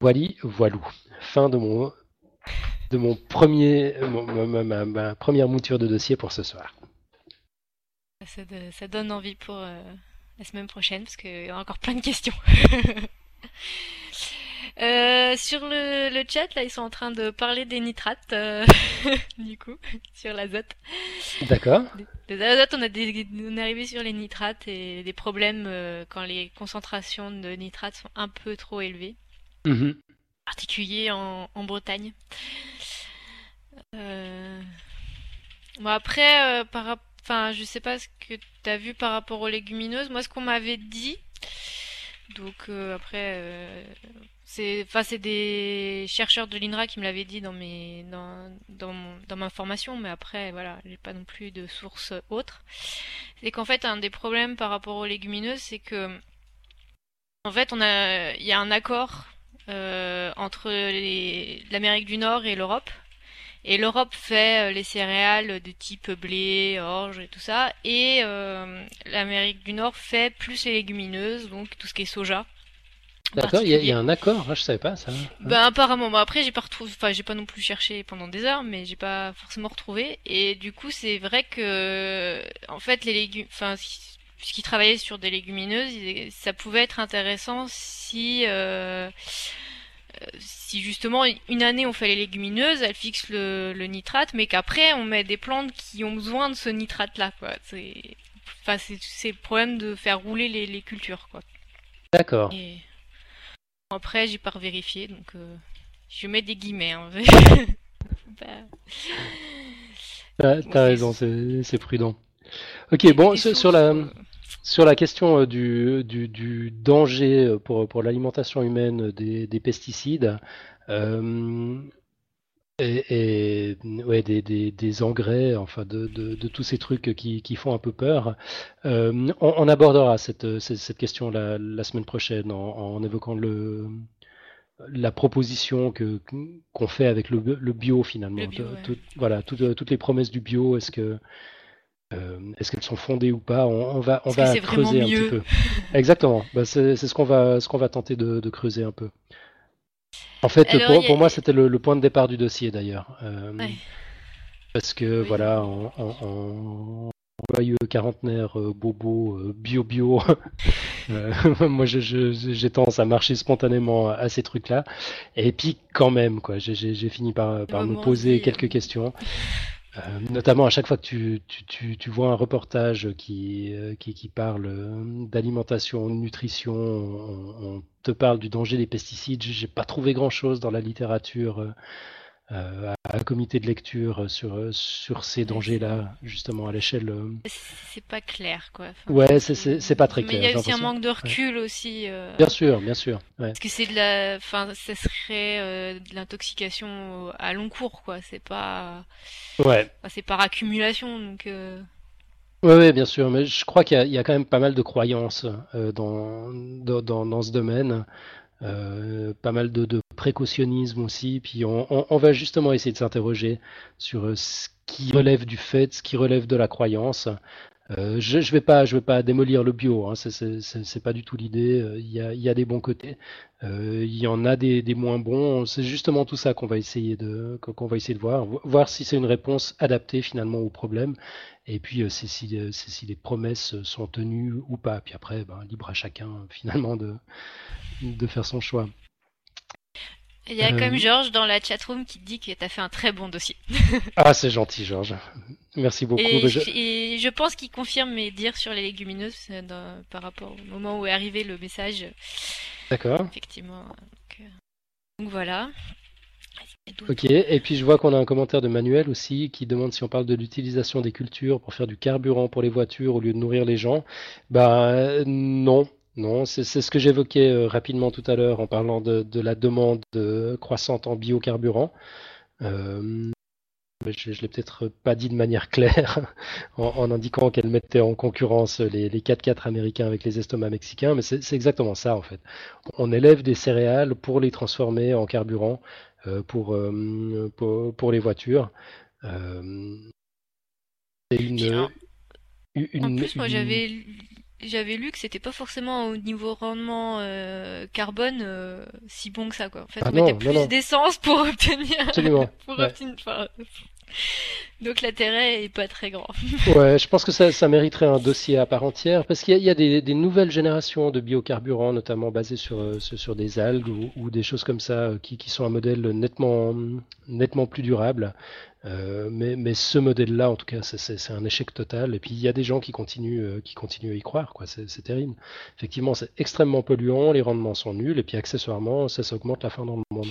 Voilà, voilou. Fin de mon, de mon premier, ma, première mouture de dossier pour ce soir. Ça, donne envie pour la semaine prochaine parce qu'il y a encore plein de questions. [laughs] Euh, sur le, le chat, là, ils sont en train de parler des nitrates, euh, [laughs] du coup, sur l'azote. D'accord. Les azotes, on, a des, on est arrivé sur les nitrates et des problèmes euh, quand les concentrations de nitrates sont un peu trop élevées, Mhm. en particulier en, en Bretagne. Euh, Bon, après, euh, par, rap- enfin, je sais pas ce que t'as vu par rapport aux légumineuses. Moi, ce qu'on m'avait dit, donc euh, après, euh, c'est, enfin, c'est des chercheurs de l'INRA qui me l'avaient dit dans mes, dans, dans dans ma formation, mais après, voilà, j'ai pas non plus de source autre. C'est qu'en fait, un des problèmes par rapport aux légumineuses, c'est que, en fait, on a, il y a un accord euh, entre l'Amérique du Nord et l'Europe. Et l'Europe fait euh, les céréales de type blé, orge et tout ça. Et euh, l'Amérique du Nord fait plus les légumineuses, donc tout ce qui est soja D'accord, il y, a y un accord, ah, je savais pas ça. Ben apparemment, bon après j'ai pas retrouvé, enfin j'ai pas non plus cherché pendant des heures, mais j'ai pas forcément retrouvé. Et du coup c'est vrai que en fait les légumes, enfin puisqu'ils travaillaient sur des légumineuses, ça pouvait être intéressant si euh, si justement une année on fait les légumineuses, elles fixent le, le nitrate, mais qu'après on met des plantes qui ont besoin de ce nitrate-là. C'est, enfin le problème de faire rouler les, les cultures, quoi. D'accord. Et après j'ai pas revérifié, donc euh, je mets des guillemets. Hein. [laughs] Bah, Ah, T'as raison, c'est prudent. Ok, bon, sur, la, euh, sur la question euh, du, du, du danger euh, pour, pour l'alimentation humaine des, des pesticides euh, et, et, ouais, des, des, des engrais, enfin de, de, de tous ces trucs qui, qui font un peu peur, euh, on, on abordera cette, cette, cette question la, la semaine prochaine en, en évoquant le, la proposition que qu'on fait avec le, le bio Le finalement. bio, Tout- ouais. tout- voilà, toutes les promesses du bio, est-ce que euh, est-ce qu'elles sont fondées ou pas? On, on va on va creuser un petit peu. Exactement. Bah, c'est ce qu'on va ce qu'on va tenter de, de creuser un peu. En fait, Alors pour, moi, c'était le, le point de départ du dossier d'ailleurs. Euh, Ouais, parce que oui. voilà, en joyeux quarantenaire euh, bobo euh, bio bio, [laughs] euh, moi j'ai tendance à marcher spontanément à ces trucs-là. Et puis quand même, quoi, j'ai fini par, par me on se poser euh, quelques questions. Euh, notamment à chaque fois que tu, tu, tu, vois un reportage qui, euh, qui, qui parle euh, d'alimentation, de nutrition, on, on te parle du danger des pesticides. J'ai pas trouvé grand-chose dans la littérature euh, à, à comité de lecture sur, euh, sur ces dangers-là, justement à l'échelle. euh, c'est pas clair, quoi. Enfin, Ouais, c'est pas très Mais il y clair, a aussi un manque de Ouais. recul aussi. euh, Bien sûr, bien sûr. Ouais. Parce que c'est de la... Enfin, ça serait euh, de l'intoxication à long cours, quoi. C'est pas... Ouais. enfin, c'est par accumulation, donc... euh, Ouais, ouais, bien sûr, mais je crois qu'il y a, il y a quand même pas mal de croyances euh, dans, dans, dans ce domaine. Euh, pas mal de, précautionnisme aussi, puis on, on- on va justement essayer de s'interroger sur euh, ce qui relève du fait, ce qui relève de la croyance. Euh, je, pas, je vais pas démolir le bio, hein, c'est pas du tout l'idée. Euh, Il y a, des bons côtés, euh, il y en a des, moins bons. C'est justement tout ça qu'on va essayer de, va essayer de voir, Vo- voir si c'est une réponse adaptée finalement au problème, et puis si, les promesses sont tenues ou pas. Puis après, ben, libre à chacun finalement de faire son choix. Il y a Euh, Georges dans la chatroom qui dit que t'as fait un très bon dossier. [laughs] ah, c'est gentil, Georges. Merci beaucoup. Et je- je, et je pense qu'il confirme mes dires sur les légumineuses euh, dans- par rapport au moment où est arrivé le message. D'accord. Effectivement. Donc, euh, donc voilà. Ok, et puis je vois qu'on a un commentaire de Manuel aussi qui demande si on parle de l'utilisation des cultures pour faire du carburant pour les voitures au lieu de nourrir les gens. Bah euh, non, non, c'est ce que j'évoquais euh, rapidement tout à l'heure en parlant de, de la demande euh, croissante en biocarburant. Euh, je, je l'ai peut-être pas dit de manière [laughs] claire en, en indiquant qu'elle mettait en concurrence les, les 4x4 américains avec les estomacs mexicains, mais c'est exactement ça en fait. On élève des céréales pour les transformer en carburant euh, pour, euh, pour, pour les voitures. C'est une, en, en une, plus, moi une- j'avais j'avais lu que c'était pas forcément au niveau rendement euh, carbone euh, si bon que ça quoi. En fait, Ah on mettait non, plus d'essence pour [laughs] obtenir pour Ouais. obtenir enfin, [laughs] Donc l'intérêt est pas très grand. [laughs] Ouais, je pense que ça, mériterait un dossier à part entière parce qu'il y a, des, nouvelles générations de biocarburants, notamment basés sur, euh, sur, des algues ou, des choses comme ça, euh, qui, sont un modèle nettement, nettement plus durable. Euh, mais, ce modèle-là, en tout cas, c'est- un échec total. Et puis il y a des gens qui continuent, qui continuent à y croire. C'est terrible. Effectivement, c'est extrêmement polluant, les rendements sont nuls, et puis accessoirement, ça, ça augmente la faim dans le monde.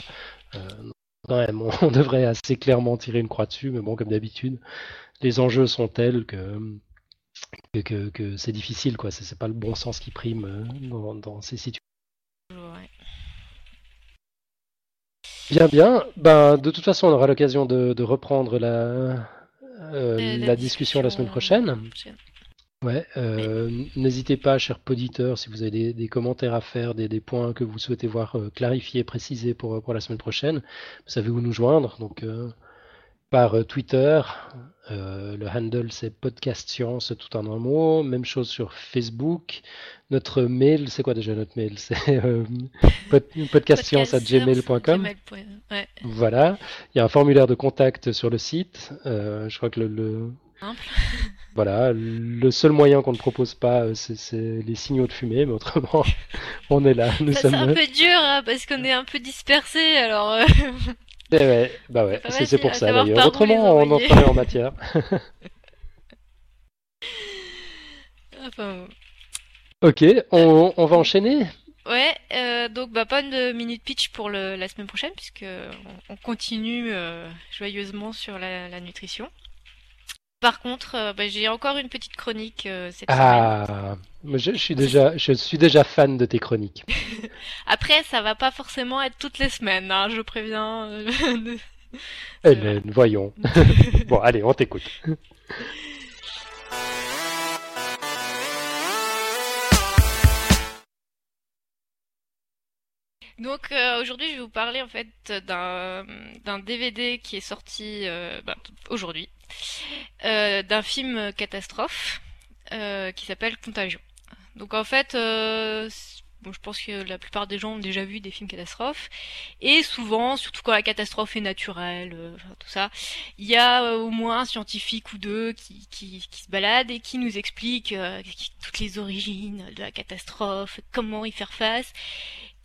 Quand même, on, on devrait assez clairement tirer une croix dessus, mais bon, comme d'habitude, les enjeux sont tels que, que, que- que c'est difficile, quoi. C'est pas le bon sens qui prime euh, dans, dans ces situations. Ouais. Bien, bien. Ben, de toute façon, on aura l'occasion de, de reprendre la, euh, Euh, la discussion la semaine prochaine. Ouais, euh, n'hésitez pas, chers auditeurs, si vous avez des, des commentaires à faire, des, des points que vous souhaitez voir euh, clarifiés, précisés pour, pour la semaine prochaine, vous savez où nous joindre. Donc, euh, par euh, Twitter, euh, le handle c'est Podcast Science, tout en un mot. Même chose sur Facebook. Notre mail, c'est quoi déjà notre mail? [laughs] C'est euh, pod- podcastscience@gmail.com. Gmail. Ouais, Voilà. Il y a un formulaire de contact sur le site. Euh, je crois que le, le- simple. [laughs] voilà, le seul moyen qu'on ne propose pas, euh, c'est les signaux de fumée, mais autrement, [laughs] on est là. Ça, c'est un peu dur hein, parce qu'on est un peu dispersés alors. euh, Eh ouais, bah ouais, c'est pour ça d'ailleurs. Autrement, on entrerait en matière. [laughs] enfin, Ok, on, on va enchaîner? Ouais, euh, donc bah pas de minute pitch pour le, la semaine prochaine puisque on, on continue euh, joyeusement sur la, la nutrition. Par contre, euh, bah, j'ai encore une petite chronique euh, cette semaine. Ah, je, je suis déjà, je suis déjà fan de tes chroniques. [laughs] Après, ça va pas forcément être toutes les semaines, hein, je préviens. euh, de- [laughs] Eh ben, voyons. [laughs] Bon, allez, on t'écoute. Donc euh, aujourd'hui, je vais vous parler en fait d'un DVD qui est sorti euh, ben, aujourd'hui, euh, d'un film catastrophe euh, qui s'appelle Contagion. Donc en fait, euh, je pense que la plupart des gens ont déjà vu des films catastrophes et souvent, surtout quand la catastrophe est naturelle, euh, tout ça, il y a euh, au moins un scientifique ou deux qui, se balade et qui nous explique euh, toutes les origines de la catastrophe, comment y faire face.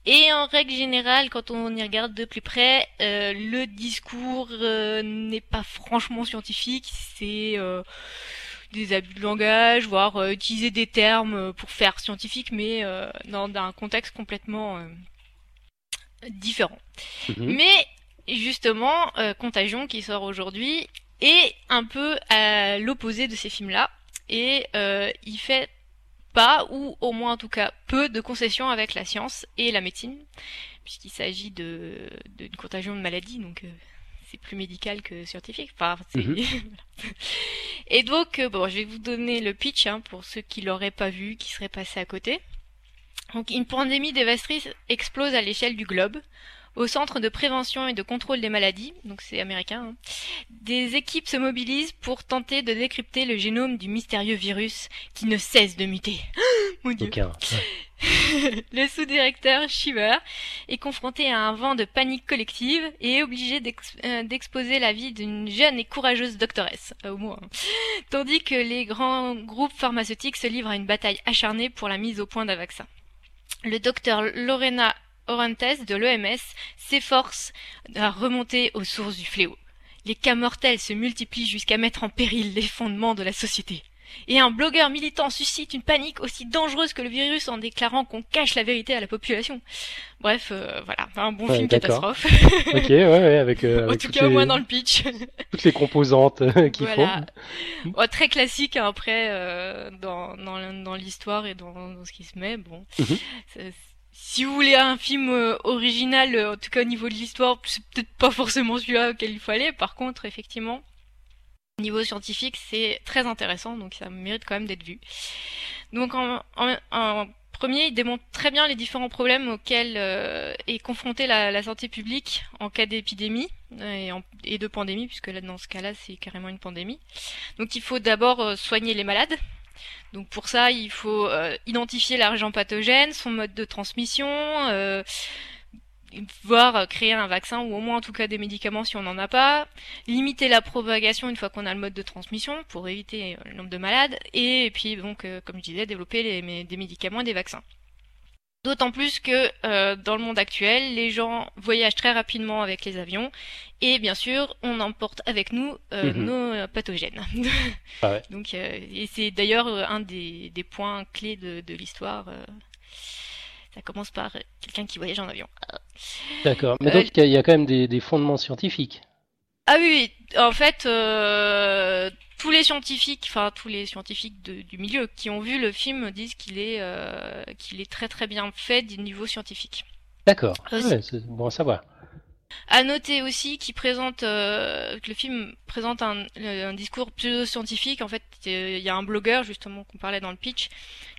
Et en règle générale, quand on y regarde de plus près, euh, le discours euh, n'est pas franchement scientifique, c'est euh, des abus de langage, voire euh, utiliser des termes euh, pour faire scientifique, mais euh, dans un contexte complètement euh, différent. Mhm. Mais justement, euh, Contagion qui sort aujourd'hui est un peu à l'opposé de ces films-là et euh, il fait pas ou au moins en tout cas peu de concessions avec la science et la médecine puisqu'il s'agit de d'une contagion de maladie donc euh, c'est plus médical que scientifique. Enfin, Mhm. [laughs] et donc euh, bon, je vais vous donner le pitch hein, pour ceux qui l'auraient pas vu, qui seraient passés à côté. Donc une pandémie dévastatrice explose à l'échelle du globe. Au centre de prévention et de contrôle des maladies, donc c'est américain, hein, des équipes se mobilisent pour tenter de décrypter le génome du mystérieux virus qui ne cesse de muter. [gasps] Mon dieu. Aucun. Ouais. [laughs] Le sous-directeur Shiver est confronté à un vent de panique collective et est obligé euh, d'exposer la vie d'une jeune et courageuse doctoresse, euh, au moins. Tandis que les grands groupes pharmaceutiques se livrent à une bataille acharnée pour la mise au point d'un vaccin. Le docteur Lorena Orantes de l'OMS s'efforce à remonter aux sources du fléau. Les cas mortels se multiplient jusqu'à mettre en péril les fondements de la société. Et un blogueur militant suscite une panique aussi dangereuse que le virus en déclarant qu'on cache la vérité à la population. Bref, euh, voilà, un bon Ouais, film catastrophe. [laughs] Ok, ouais, ouais, avec, euh, en tout cas, au moins dans le pitch. [laughs] toutes les composantes euh, qu'il voilà. faut. Très classique hein, après euh, dans, dans, dans l'histoire et dans, dans ce qui se met. Bon, Mhm. Si vous voulez un film euh, original, euh, en tout cas au niveau de l'histoire, c'est peut-être pas forcément celui-là auquel il aller. Par contre, effectivement, au niveau scientifique, c'est très intéressant, donc ça mérite quand même d'être vu. Donc en, premier, il démontre très bien les différents problèmes auxquels euh, est confrontée la, santé publique en cas d'épidémie et, de pandémie, puisque là dans ce cas-là, c'est carrément une pandémie. Donc il faut d'abord soigner les malades. Donc pour ça, il faut euh, identifier l'agent pathogène, son mode de transmission, euh, voire créer un vaccin ou au moins en tout cas des médicaments si on n'en a pas, limiter la propagation une fois qu'on a le mode de transmission pour éviter le nombre de malades, et, puis donc, comme je disais, développer des médicaments et des vaccins. D'autant plus que euh, dans le monde actuel, les gens voyagent très rapidement avec les avions et bien sûr, on emporte avec nous euh, mhm. nos euh, pathogènes. [laughs] Ah ouais. Donc, et c'est d'ailleurs un des, des, points clés de, de l'histoire. ça commence par quelqu'un qui voyage en avion. D'accord. Mais donc il y, a quand même des, des fondements scientifiques. Ah oui, en fait, euh, tous les scientifiques, enfin tous les scientifiques du milieu qui ont vu le film disent qu'il est, euh, qu'il est très très bien fait du niveau scientifique. D'accord. c'est bon à savoir. À noter aussi qu'il présente, euh, que le film présente un, un discours pseudo-scientifique. En fait, il y a un blogueur justement qu'on parlait dans le pitch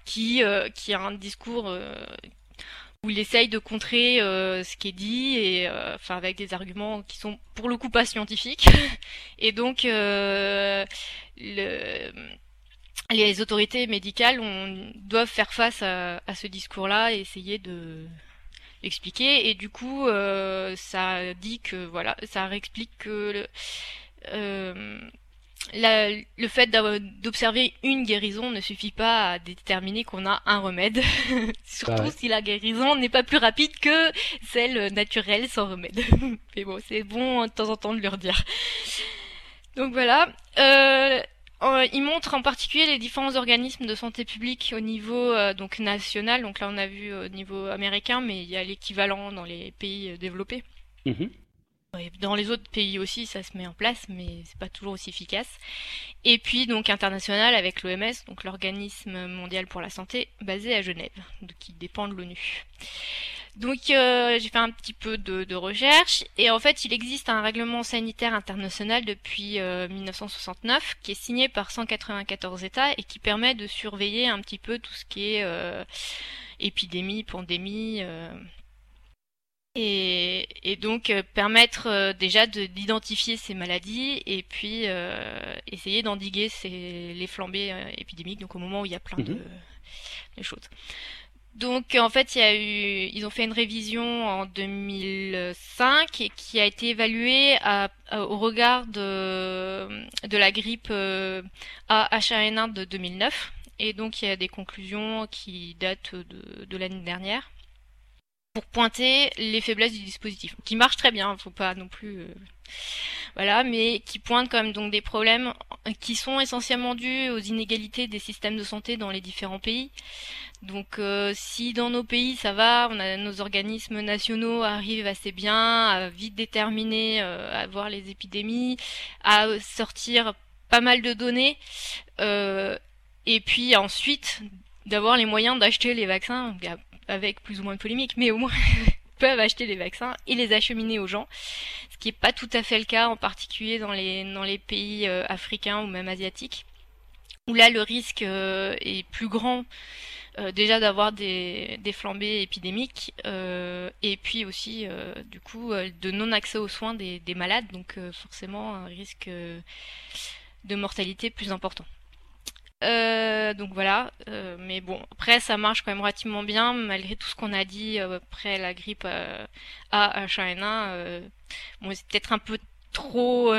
qui, qui a un discours où il essaye de contrer euh, ce qui est dit et euh, enfin avec des arguments qui sont pour le coup pas scientifiques. [laughs] Et donc euh, le, les autorités médicales on, doivent faire face à, ce discours-là et essayer de l'expliquer. Et du coup ça dit que voilà ça explique que le, le fait d'observer une guérison ne suffit pas à déterminer qu'on a un remède, [laughs] surtout si la guérison n'est pas plus rapide que celle naturelle sans remède. [laughs] Mais bon, c'est bon de temps en temps de leur dire. Donc voilà. Euh, il montre en particulier les différents organismes de santé publique au niveau euh, donc national. Donc là, on a vu au niveau américain, mais il y a l'équivalent dans les pays euh, développés. Mm-hmm. Dans les autres pays aussi, ça se met en place, mais c'est pas toujours aussi efficace. Et puis donc international avec l'OMS, donc l'organisme mondial pour la santé, basé à Genève, qui dépend de l'ONU. Donc euh, j'ai fait un petit peu de, recherche et en fait il existe un règlement sanitaire international depuis 1969 euh, qui est signé par 194 États et qui permet de surveiller un petit peu tout ce qui est euh, épidémie, pandémie, et, et, donc euh, permettre euh, déjà d'identifier ces maladies et puis euh, essayer d'endiguer les flambées épidémiques donc au moment où il y a plein de, mhm. de, choses. Donc en fait il y a eu ils ont fait une révision en 2005 et qui a été évaluée à, au regard de, de la grippe A H1N1 de 2009 et donc il y a des conclusions qui datent de, de l'année dernière pour pointer les faiblesses du dispositif, qui marche très bien, faut pas non plus, euh, voilà, mais qui pointe quand même donc des problèmes qui sont essentiellement dus aux inégalités des systèmes de santé dans les différents pays. Donc, euh, si dans nos pays ça va, on a nos organismes nationaux arrivent assez bien à vite déterminer, euh, à voir les épidémies, à sortir pas mal de données, et puis ensuite d'avoir les moyens d'acheter les vaccins avec plus ou moins de polémique, mais au moins [laughs] peuvent acheter les vaccins et les acheminer aux gens, ce qui n'est pas tout à fait le cas en particulier dans les, dans les pays euh, africains ou même asiatiques, où là le risque euh, est plus grand euh, déjà d'avoir des, des flambées épidémiques et puis aussi du coup de non accès aux soins des, des malades, donc forcément un risque de mortalité plus important. Euh, donc voilà, euh, mais bon, après ça marche quand même relativement bien malgré tout ce qu'on a dit euh, après la grippe A H1N1. bon, c'est peut-être un peu trop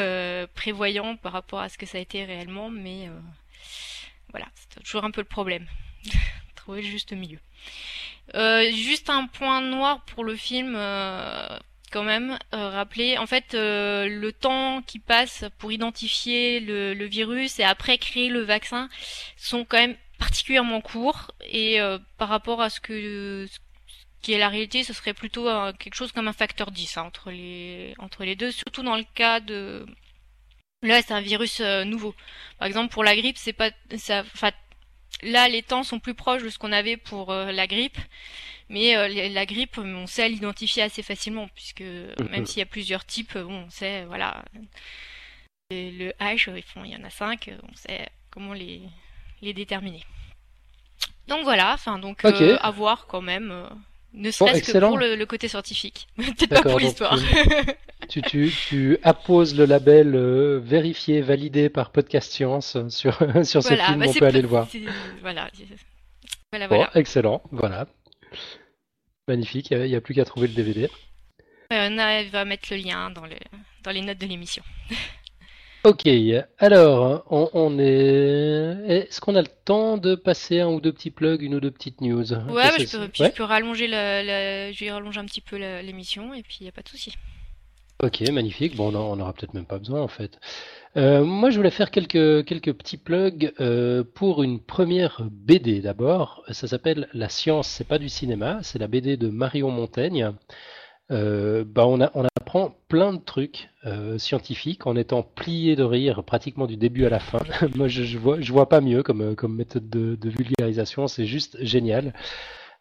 prévoyant par rapport à ce que ça a été réellement, mais voilà, c'est toujours un peu le problème. [laughs] Trouver le juste milieu. juste un point noir pour le film quand même euh, rappeler en fait euh, le temps qui passe pour identifier le, virus et après créer le vaccin sont quand même particulièrement courts et euh, par rapport à ce que qui est la réalité, ce serait plutôt quelque chose comme un facteur 10 hein, entre les entre les deux, surtout dans le cas de là c'est un virus nouveau. Par exemple pour la grippe, c'est pas ça là les temps sont plus proches de ce qu'on avait pour la grippe mais euh, la grippe, on sait l'identifier assez facilement, puisque même s'il y a plusieurs types, on sait, voilà. Le H, ils font, il y en a cinq, on sait comment les, les déterminer. Donc voilà, enfin donc euh, à voir quand même, euh, ne serait-ce que pour le, côté scientifique, [laughs] peut-être pas pour l'histoire. Tu, tu, tu, apposes le label vérifié, validé par Podcast Science sur, [laughs] sur ce film, bah, on peut aller le voir. Voilà. Voilà, voilà. Bon, excellent, voilà. Magnifique, il n'y a, plus qu'à trouver le DVD. on va mettre le lien dans, le, dans les notes de l'émission. [laughs] Ok, alors, on, est. Est-ce qu'on a le temps de passer un ou deux petits plugs, une ou deux petites news? Ouais, bah, je, peux, je peux rallonger je vais rallonger un petit peu l'émission et puis il n'y a pas de souci. Ok, magnifique. Bon, on n'aura peut-être même pas besoin en fait. Euh, moi, je voulais faire quelques, quelques petits plugs euh, pour une première BD d'abord. Ça s'appelle La science, c'est pas du cinéma. C'est la BD de Marion Montaigne. Euh, bah on, a, on, apprend plein de trucs scientifiques en étant plié de rire pratiquement du début à la fin. [laughs] Moi, je, je, vois, je vois pas mieux comme, comme méthode de, vulgarisation. C'est juste génial.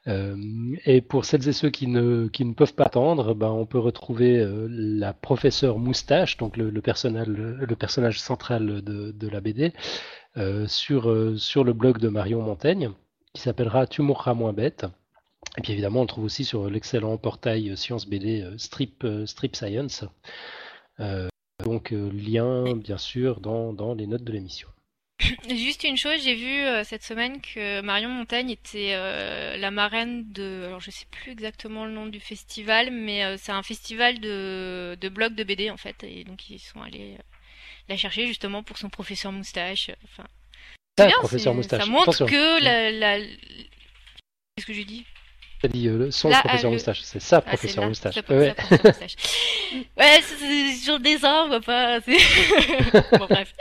Euh, et pour celles et ceux qui ne, qui ne peuvent pas attendre, ben, on peut retrouver euh, la professeure Moustache, donc le, personnage, le personnage central de, la BD, euh, sur, sur le blog de Marion Montaigne, qui s'appellera Tu mourras moins bête. Et puis évidemment, on le trouve aussi sur l'excellent portail Science BD Strip, Strip Science. donc lien, bien sûr, dans, dans les notes de l'émission. [laughs] Juste une chose, j'ai vu euh, cette semaine que Marion Montagne était euh, la marraine de, alors je sais plus exactement le nom du festival, mais euh, c'est un festival de, de blogs de BD en fait, et donc ils sont allés la chercher justement pour son professeur moustache. Enfin, ah, professeur moustache. Ça montre que la, la... qu'est-ce que j'ai dit? T'as dit euh, son professeur moustache, c'est ça, ah, professeur moustache. ouais, [laughs] ouais c'est sur des va pas. [laughs] bon, bref.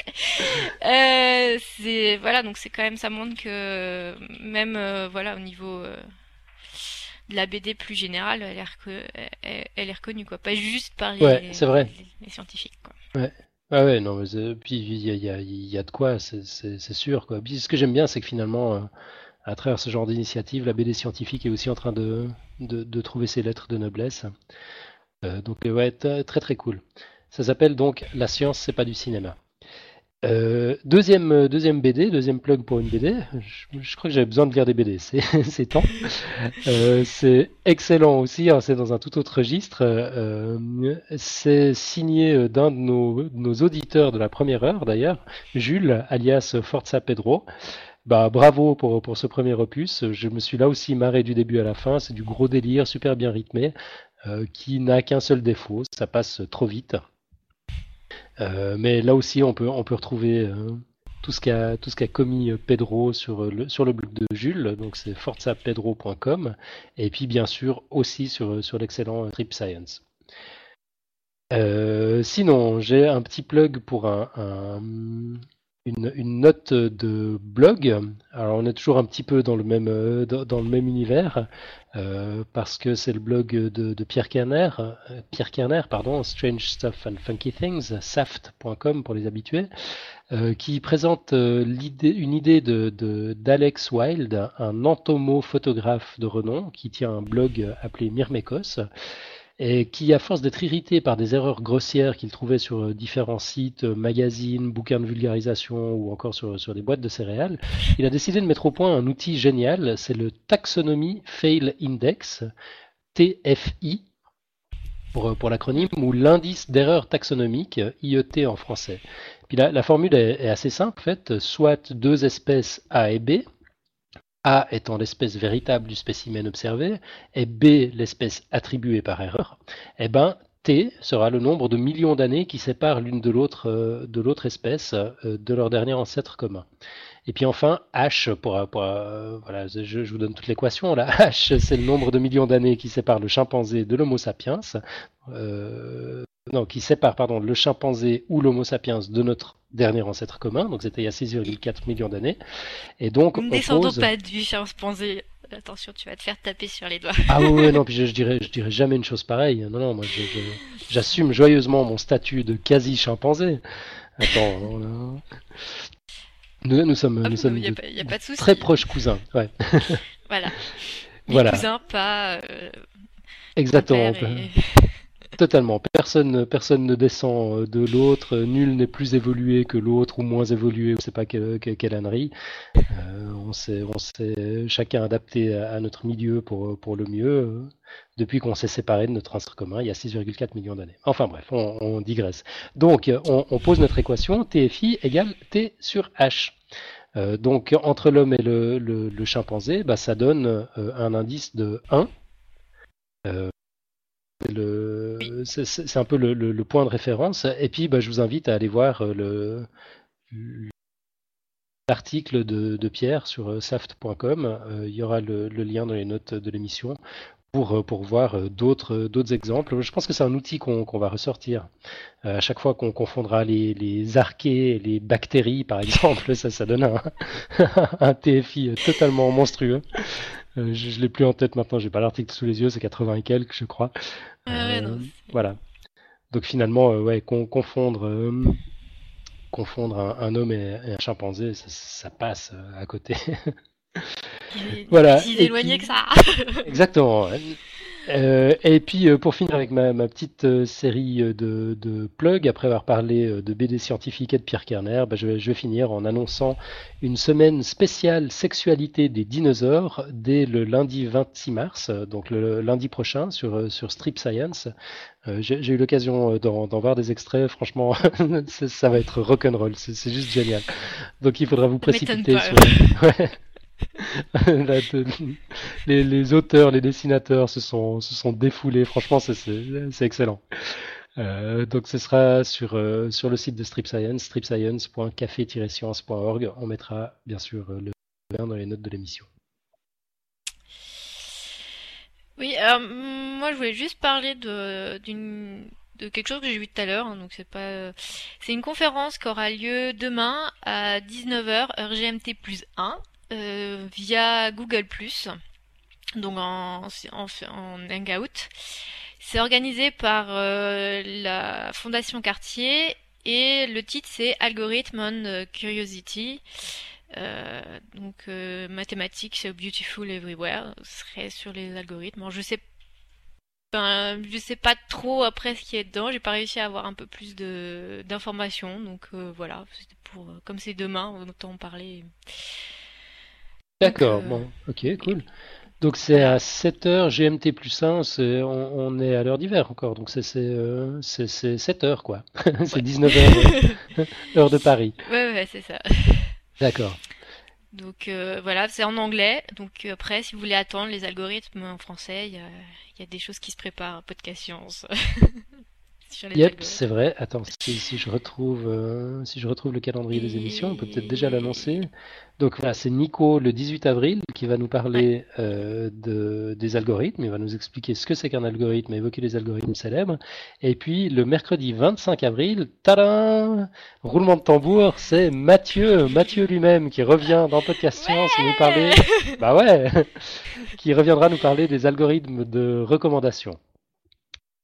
Euh, c'est voilà, donc c'est quand même ça montre que même euh, voilà au niveau euh, de la BD plus générale, elle est, elle, est reconnue quoi, pas juste par les, ouais, c'est vrai. les, scientifiques quoi. Ouais. Ah ouais, non, mais puis il y a, y, a, y a de quoi, c'est sûr quoi. Puis ce que j'aime bien, c'est que finalement à travers ce genre d'initiative, la BD scientifique est aussi en train de, de, trouver ses lettres de noblesse. Euh, donc euh, ouais, très très cool. Ça s'appelle donc La science, c'est pas du cinéma. Euh, deuxième, deuxième BD, deuxième plug pour une BD. Je, crois que j'avais besoin de lire des BD, [laughs] c'est temps. c'est excellent aussi, hein, c'est dans un tout autre registre. c'est signé d'un de nos, de nos, auditeurs de la première heure d'ailleurs, Jules, alias Forza Pedro. Bah, bravo pour, ce premier opus. Je me suis là aussi marré du début à la fin. C'est du gros délire, super bien rythmé, euh, qui n'a qu'un seul défaut, ça passe trop vite. Euh, mais là aussi, on peut, retrouver euh, tout ce qu'a commis Pedro sur le blog de Jules. Donc c'est forzapedro.com et puis bien sûr aussi sur sur l'excellent Trip Science. sinon, j'ai un petit plug pour un une, note de blog. Alors on est toujours un petit peu dans le même, euh, dans, le même univers euh, parce que c'est le blog de, Pierre Kerner, euh, Pierre Kerner, pardon, Strange Stuff and Funky Things, saft.com pour les habitués, qui présente une idée de, d'Alex Wild, un entomophotographe de renom qui tient un blog appelé Myrmekos et qui, à force d'être irrité par des erreurs grossières qu'il trouvait sur euh, différents sites, euh, magazines, bouquins de vulgarisation ou encore sur, des boîtes de céréales, il a décidé de mettre au point un outil génial, c'est le Taxonomy Fail Index, TFI, pour, pour l'acronyme, ou l'indice d'erreur taxonomique, IET en français. Puis la, la formule est, est, assez simple, en fait, soit deux espèces A et B, a étant l'espèce véritable du spécimen observé et B l'espèce attribuée par erreur, eh ben T sera le nombre de millions d'années qui séparent l'une de l'autre euh, de l'autre espèce euh, de leur dernier ancêtre commun. Et puis enfin, H, pour, euh, voilà, je, vous donne toute l'équation. Là, [laughs] H, c'est le nombre de millions d'années qui séparent le chimpanzé de l'Homo sapiens. Non, qui sépare pardon, le chimpanzé ou l'Homo sapiens de notre dernier ancêtre commun, donc c'était il y a 6,4 millions d'années. Et donc, ne descendons pas du chimpanzé. Attention, tu vas te faire taper sur les doigts. Ah oui, non, [laughs] puis je, dirais, je dirais jamais une chose pareille. Non, non, moi, j'assume joyeusement mon statut de quasi chimpanzé. Attends, nous, nous sommes, ah, nous sommes très proches cousins. Ouais. voilà. [laughs] voilà. Cousins, pas. Euh, Exactement. [laughs] Totalement. Personne, personne ne descend euh, de l'autre. Nul n'est plus évolué que l'autre ou moins évolué. Je sais pas quelle, ânerie. Euh, on s'est, on s'est chacun adapté à, notre milieu pour, pour le mieux. Euh, depuis qu'on s'est séparé de notre ancêtre commun il y a 6,4 millions d'années. Enfin bref, on, digresse. Donc, on, pose notre équation TFI égale T sur H. donc, entre l'homme et le, le, chimpanzé, bah, ça donne un indice de 1. C'est un peu le, point de référence. Et puis, bah, je vous invite à aller voir le l'article de, Pierre sur saft.com. il y aura le, lien dans les notes de l'émission pour, euh, pour voir euh, d'autres, euh, d'autres exemples. Je pense que c'est un outil qu'on, va ressortir. à chaque fois qu'on confondra les, les archées et les bactéries, par [laughs] exemple, ça, ça donne un, [laughs] un TFI totalement monstrueux. Je ne l'ai plus en tête maintenant, j'ai pas l'article sous les yeux, c'est 80 et quelques, je crois. voilà. Donc finalement, ouais, confondre, confondre un, homme et, un chimpanzé, ça, ça passe à côté. [laughs] voilà. Si éloigné que ça. [laughs] Exactement. Euh, et puis euh, pour finir avec ma, petite euh, série de, de, plugs, après avoir parlé de BD scientifique et de Pierre Kerner, bah, je, vais, je, vais, finir en annonçant une semaine spéciale sexualité des dinosaures dès le lundi 26 mars, donc le lundi prochain sur, sur Strip Science. J'ai eu l'occasion d'en voir des extraits, franchement, [laughs] ça va être rock'n'roll, c'est juste génial. Donc il faudra vous précipiter sur... [laughs] [laughs] les, auteurs, les dessinateurs se sont, défoulés. Franchement, c'est excellent. Euh, donc ce sera sur, euh, sur le site de Strip Science, stripscience.café-science.org. On mettra bien sûr euh, le lien dans les notes de l'émission. Oui, alors moi je voulais juste parler de, quelque chose que j'ai vu tout à l'heure. Hein, donc c'est une conférence qui aura lieu demain à 19h heure GMT plus 1 euh, via Google donc en, Hangout. C'est organisé par euh, la Fondation Cartier et le titre c'est Algorithm on Curiosity. Euh, donc euh, mathématiques beautiful everywhere serait sur les algorithmes. je sais je sais pas trop après ce qui est dedans. J'ai pas réussi à avoir un peu plus de d'informations. Donc voilà, comme c'est demain, autant en parler. D'accord, bon, ok, cool. Donc c'est à 7h GMT plus 1, on, est à l'heure d'hiver encore, donc c'est euh, 7h quoi. [laughs] c'est 19h, [laughs] heure de Paris. Ouais, ouais, c'est ça. D'accord. Donc euh, voilà, c'est en anglais, donc euh, après si vous voulez attendre les algorithmes en français, il y a, y a, des choses qui se préparent, podcast science. [laughs] Yep, c'est vrai. Attends, si, je retrouve, euh, si je retrouve le calendrier des émissions, on peut peut-être déjà l'annoncer. Donc voilà, c'est Nico le 18 avril qui va nous parler euh, de, des algorithmes. Il va nous expliquer ce que c'est qu'un algorithme, évoquer les algorithmes célèbres. Et puis le mercredi 25 avril, tadam Roulement de tambour, c'est Mathieu, Mathieu lui-même qui revient dans Podcast Science nous parler. Bah ouais, [laughs] qui reviendra nous parler des algorithmes de recommandation.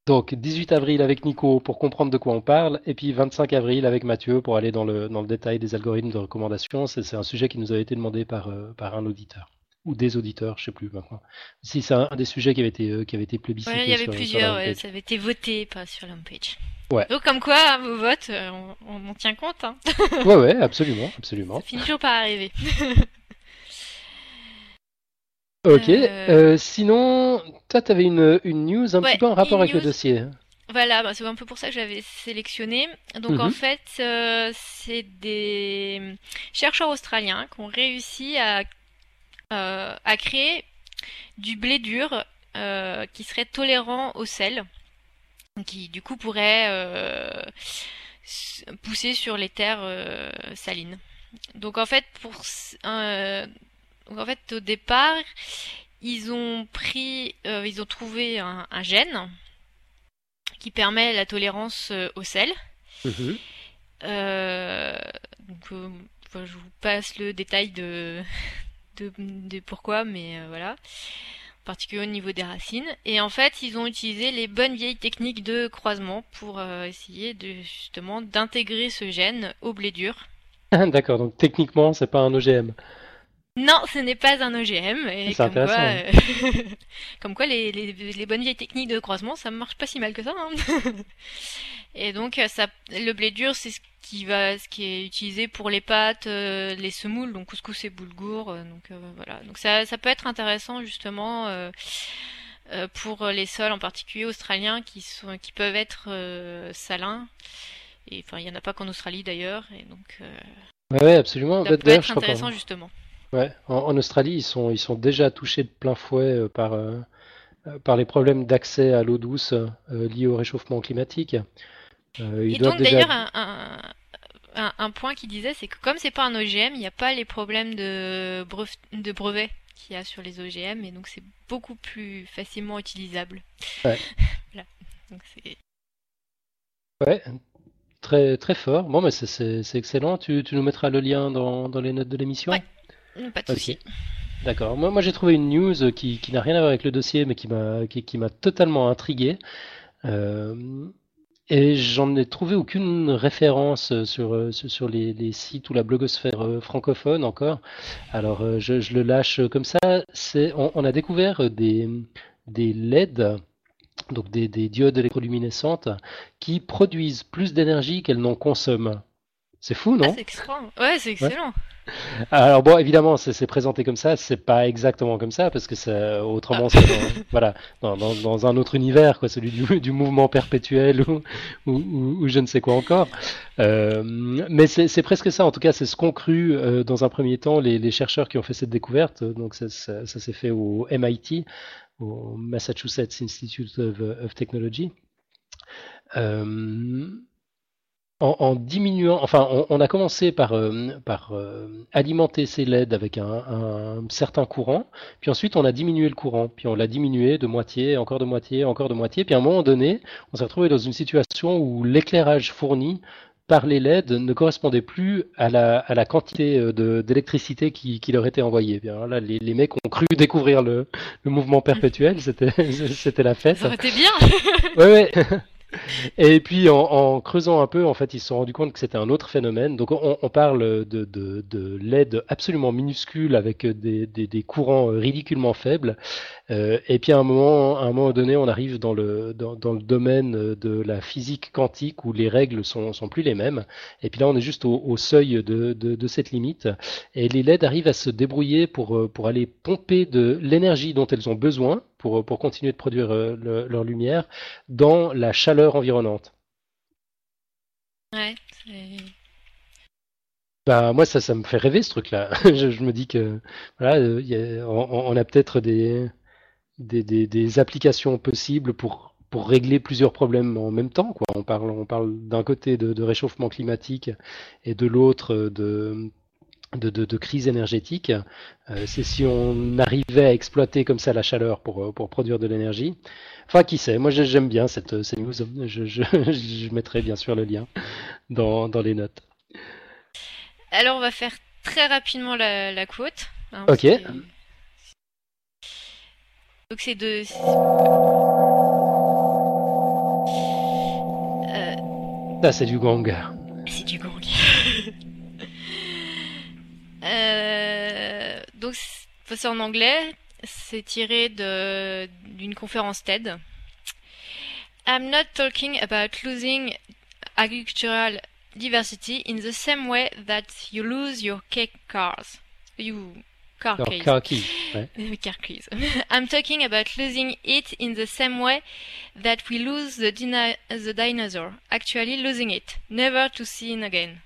Donc 18 avril avec Nico pour comprendre de quoi on parle, et puis 25 avril avec Mathieu pour aller dans le, dans le détail des algorithmes de recommandation. C'est un sujet qui nous avait été demandé par, euh, par un auditeur ou des auditeurs, je sais plus maintenant. Si c'est un des sujets qui avait été euh, qui avait été plébiscité. il y avait plusieurs, ça avait été voté pas sur l'homepage. Ouais. Donc comme quoi vos votes, euh, on, en tient compte. Hein. ouais ouais, absolument, absolument. [laughs] Ça finit toujours par arriver. [laughs] Ok. Euh, euh, sinon, toi, tu avais une, une, news un petit peu en rapport avec le dossier. Voilà, bah, c'est un peu pour ça que j'avais sélectionné. Donc en mhm. fait, euh, c'est des chercheurs australiens qui ont réussi à, à créer du blé dur qui serait tolérant au sel, qui du coup pourrait pousser sur les terres salines. Donc en fait, pour donc en fait, au départ, ils ont pris, euh, ils ont trouvé un, gène qui permet la tolérance euh, au sel. Mhm. Euh, donc, je vous passe le détail de, de, pourquoi, mais voilà. En particulier au niveau des racines. Et en fait, ils ont utilisé les bonnes vieilles techniques de croisement pour essayer de justement d'intégrer ce gène au blé dur. D'accord, donc techniquement, c'est pas un OGM. Non, ce n'est pas un OGM. Et comme, quoi, euh, [laughs] comme quoi, les, les, les, bonnes vieilles techniques de croisement, ça marche pas si mal que ça. Hein. [laughs] et donc, euh, ça, le blé dur, c'est ce qui va, ce qui est utilisé pour les pâtes, euh, les semoules, donc couscous et boulgour. donc voilà. Donc ça, ça peut être intéressant justement pour les sols, en particulier australiens, qui sont, qui peuvent être salins. Et enfin, il y en a pas qu'en Australie d'ailleurs. Et donc. ouais, absolument. Ça peut être intéressant justement. Ouais, en, Australie, ils sont, ils sont déjà touchés de plein fouet euh, par, euh, par les problèmes d'accès à l'eau douce liés au réchauffement climatique. Et donc d'ailleurs un, un, point qui disait, c'est que comme c'est pas un OGM, il n'y a pas les problèmes de, de brevets qu'il y a sur les OGM, et donc c'est beaucoup plus facilement utilisable. Ouais. [laughs] ouais, très, très fort. Bon, mais c'est excellent. Tu, tu, nous mettras le lien dans, dans les notes de l'émission? Ouais, pas de souci. D'accord. Moi, j'ai trouvé une news qui, n'a rien à voir avec le dossier, mais qui m'a totalement intrigué. Euh, et j'en ai trouvé aucune référence euh, sur, euh, les, sites ou la blogosphère euh, francophone encore. Alors je, je le lâche comme ça. On, a découvert des, des LED, donc des, des diodes électroluminescentes, qui produisent plus d'énergie qu'elles n'en consomment. C'est fou, non ah, C'est excellent. Ouais, c'est excellent. Alors bon, évidemment, c'est présenté comme ça, c'est pas exactement comme ça, parce que ça, autrement, c'est dans, voilà, dans, dans, dans, un autre univers, quoi, celui du, du mouvement perpétuel ou, ou, ou, je ne sais quoi encore. Euh, mais c'est presque ça, en tout cas, c'est ce qu'ont cru euh, dans un premier temps les, les, chercheurs qui ont fait cette découverte. Donc ça, ça, ça s'est fait au MIT, au Massachusetts Institute of, of Technology. Euh, en, en, diminuant, enfin, on, on a commencé par, euh, par euh, alimenter ces LED avec un, un, certain courant, puis ensuite on a diminué le courant, puis on l'a diminué de moitié, encore de moitié, encore de moitié, puis à un moment donné, on s'est retrouvé dans une situation où l'éclairage fourni par les LED ne correspondait plus à la, à la quantité euh, d'électricité qui, qui, leur était envoyée. Bien là, les, les, mecs ont cru découvrir le, le mouvement perpétuel, c'était [laughs] c'était la fête. Ça aurait été bien. ouais, ouais. [laughs] Et puis en, creusant un peu, en fait, ils se sont rendus compte que c'était un autre phénomène. Donc on, parle de, de, de LED absolument minuscule avec des, courants ridiculement faibles. Euh, et puis à un moment, donné, on arrive dans le, domaine de la physique quantique où les règles sont, sont plus les mêmes. Et puis là, on est juste au, seuil de, cette limite. Et les LED arrivent à se débrouiller pour aller pomper de l'énergie dont elles ont besoin pour, pour continuer de produire euh, le, leur lumière dans la chaleur environnante. Ouais, bah, moi, ça, ça me fait rêver ce truc-là. [laughs] je, je, me dis que voilà, y a, on, on, a peut-être des, des, des, des, applications possibles pour, pour régler plusieurs problèmes en même temps. Quoi. On parle, on parle d'un côté de, de, réchauffement climatique et de l'autre de, de, de, de, crise énergétique. Euh, c'est si on arrivait à exploiter comme ça la chaleur pour, pour produire de l'énergie. Enfin, qui sait, moi j'aime bien cette, cette news. Je, je, [laughs] je, mettrai bien sûr le lien dans, dans les notes. Alors on va faire très rapidement la, la quote. Hein, ok. Donc c'est de. Euh... Là, c'est du gong. C'est du gong. euh... Donc c'est en anglais. C'est tiré d'une conférence TED. I'm not talking about losing agricultural diversity in the same way that you lose your cake cars. You car keys. Car keys. Ouais. [laughs] car keys. [laughs] I'm talking about losing it in the same way that we lose the, the dinosaur. Actually losing it. Never to see it again.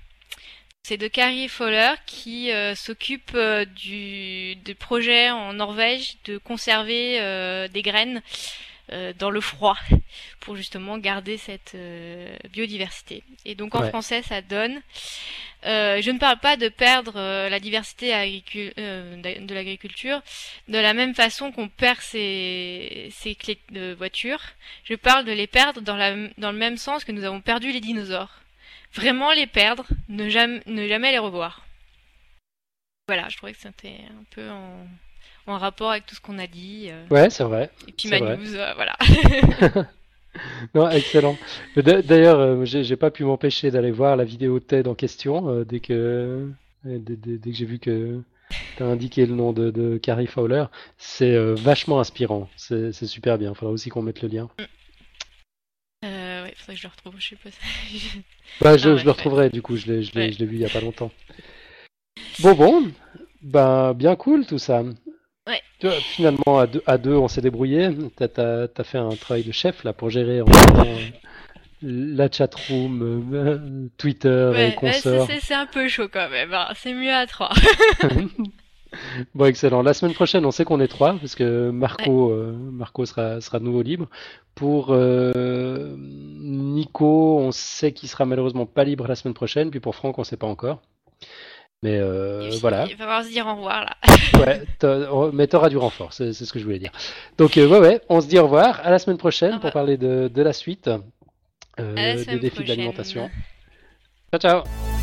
C'est de Carrie Fowler qui euh, s'occupe euh, du, du, projet en Norvège de conserver euh, des graines euh, dans le froid pour justement garder cette euh, biodiversité. Et donc en ouais. français, ça donne. Euh, je ne parle pas de perdre la diversité de l'agriculture de la même façon qu'on perd ses, ses, clés de voiture. Je parle de les perdre dans, la, dans le même sens que nous avons perdu les dinosaures. Vraiment les perdre, ne jamais, ne jamais les revoir. Voilà, je trouvais que c'était un peu en, en rapport avec tout ce qu'on a dit. Euh. Ouais, c'est vrai. Et puis ma news, euh, voilà. [laughs] [laughs] non, excellent. D'ailleurs, euh, j'ai pas pu m'empêcher d'aller voir la vidéo TED en question dès que dès, dès, dès que j'ai vu que tu as indiqué le nom de, de Carrie Fowler. C'est vachement inspirant. C'est super bien. Il faudra aussi qu'on mette le lien. Mm. Ouais, faudrait que je le retrouve. Je sais [laughs] pas. bah, je, ah, ouais, je le retrouverai. Ouais. Du coup, je l'ai ouais. vu il y a pas longtemps. Bon, bon. Ben, bien cool tout ça. Ouais. Tu vois, finalement, à deux, à deux on s'est débrouillé. Tu as, as, fait un travail de chef là pour gérer en la chatroom, euh, Twitter ouais, et consorts. C'est un peu chaud quand même. Hein. C'est mieux à trois. [laughs] [laughs] [laughs] Bon, excellent. La semaine prochaine, on sait qu'on est trois, parce que Marco, euh, Marco sera, sera de nouveau libre. Pour euh, Nico, on sait qu'il sera malheureusement pas libre la semaine prochaine, puis pour Franck, on sait pas encore. Mais euh, voilà. Il va falloir se dire au revoir là. [laughs] Ouais, oh, mais t'auras du renfort, c'est ce que je voulais dire. Donc euh, ouais, ouais, on se dit au revoir. À la semaine prochaine pour parler de, de la suite la euh, des défis d'alimentation. Ciao, ciao.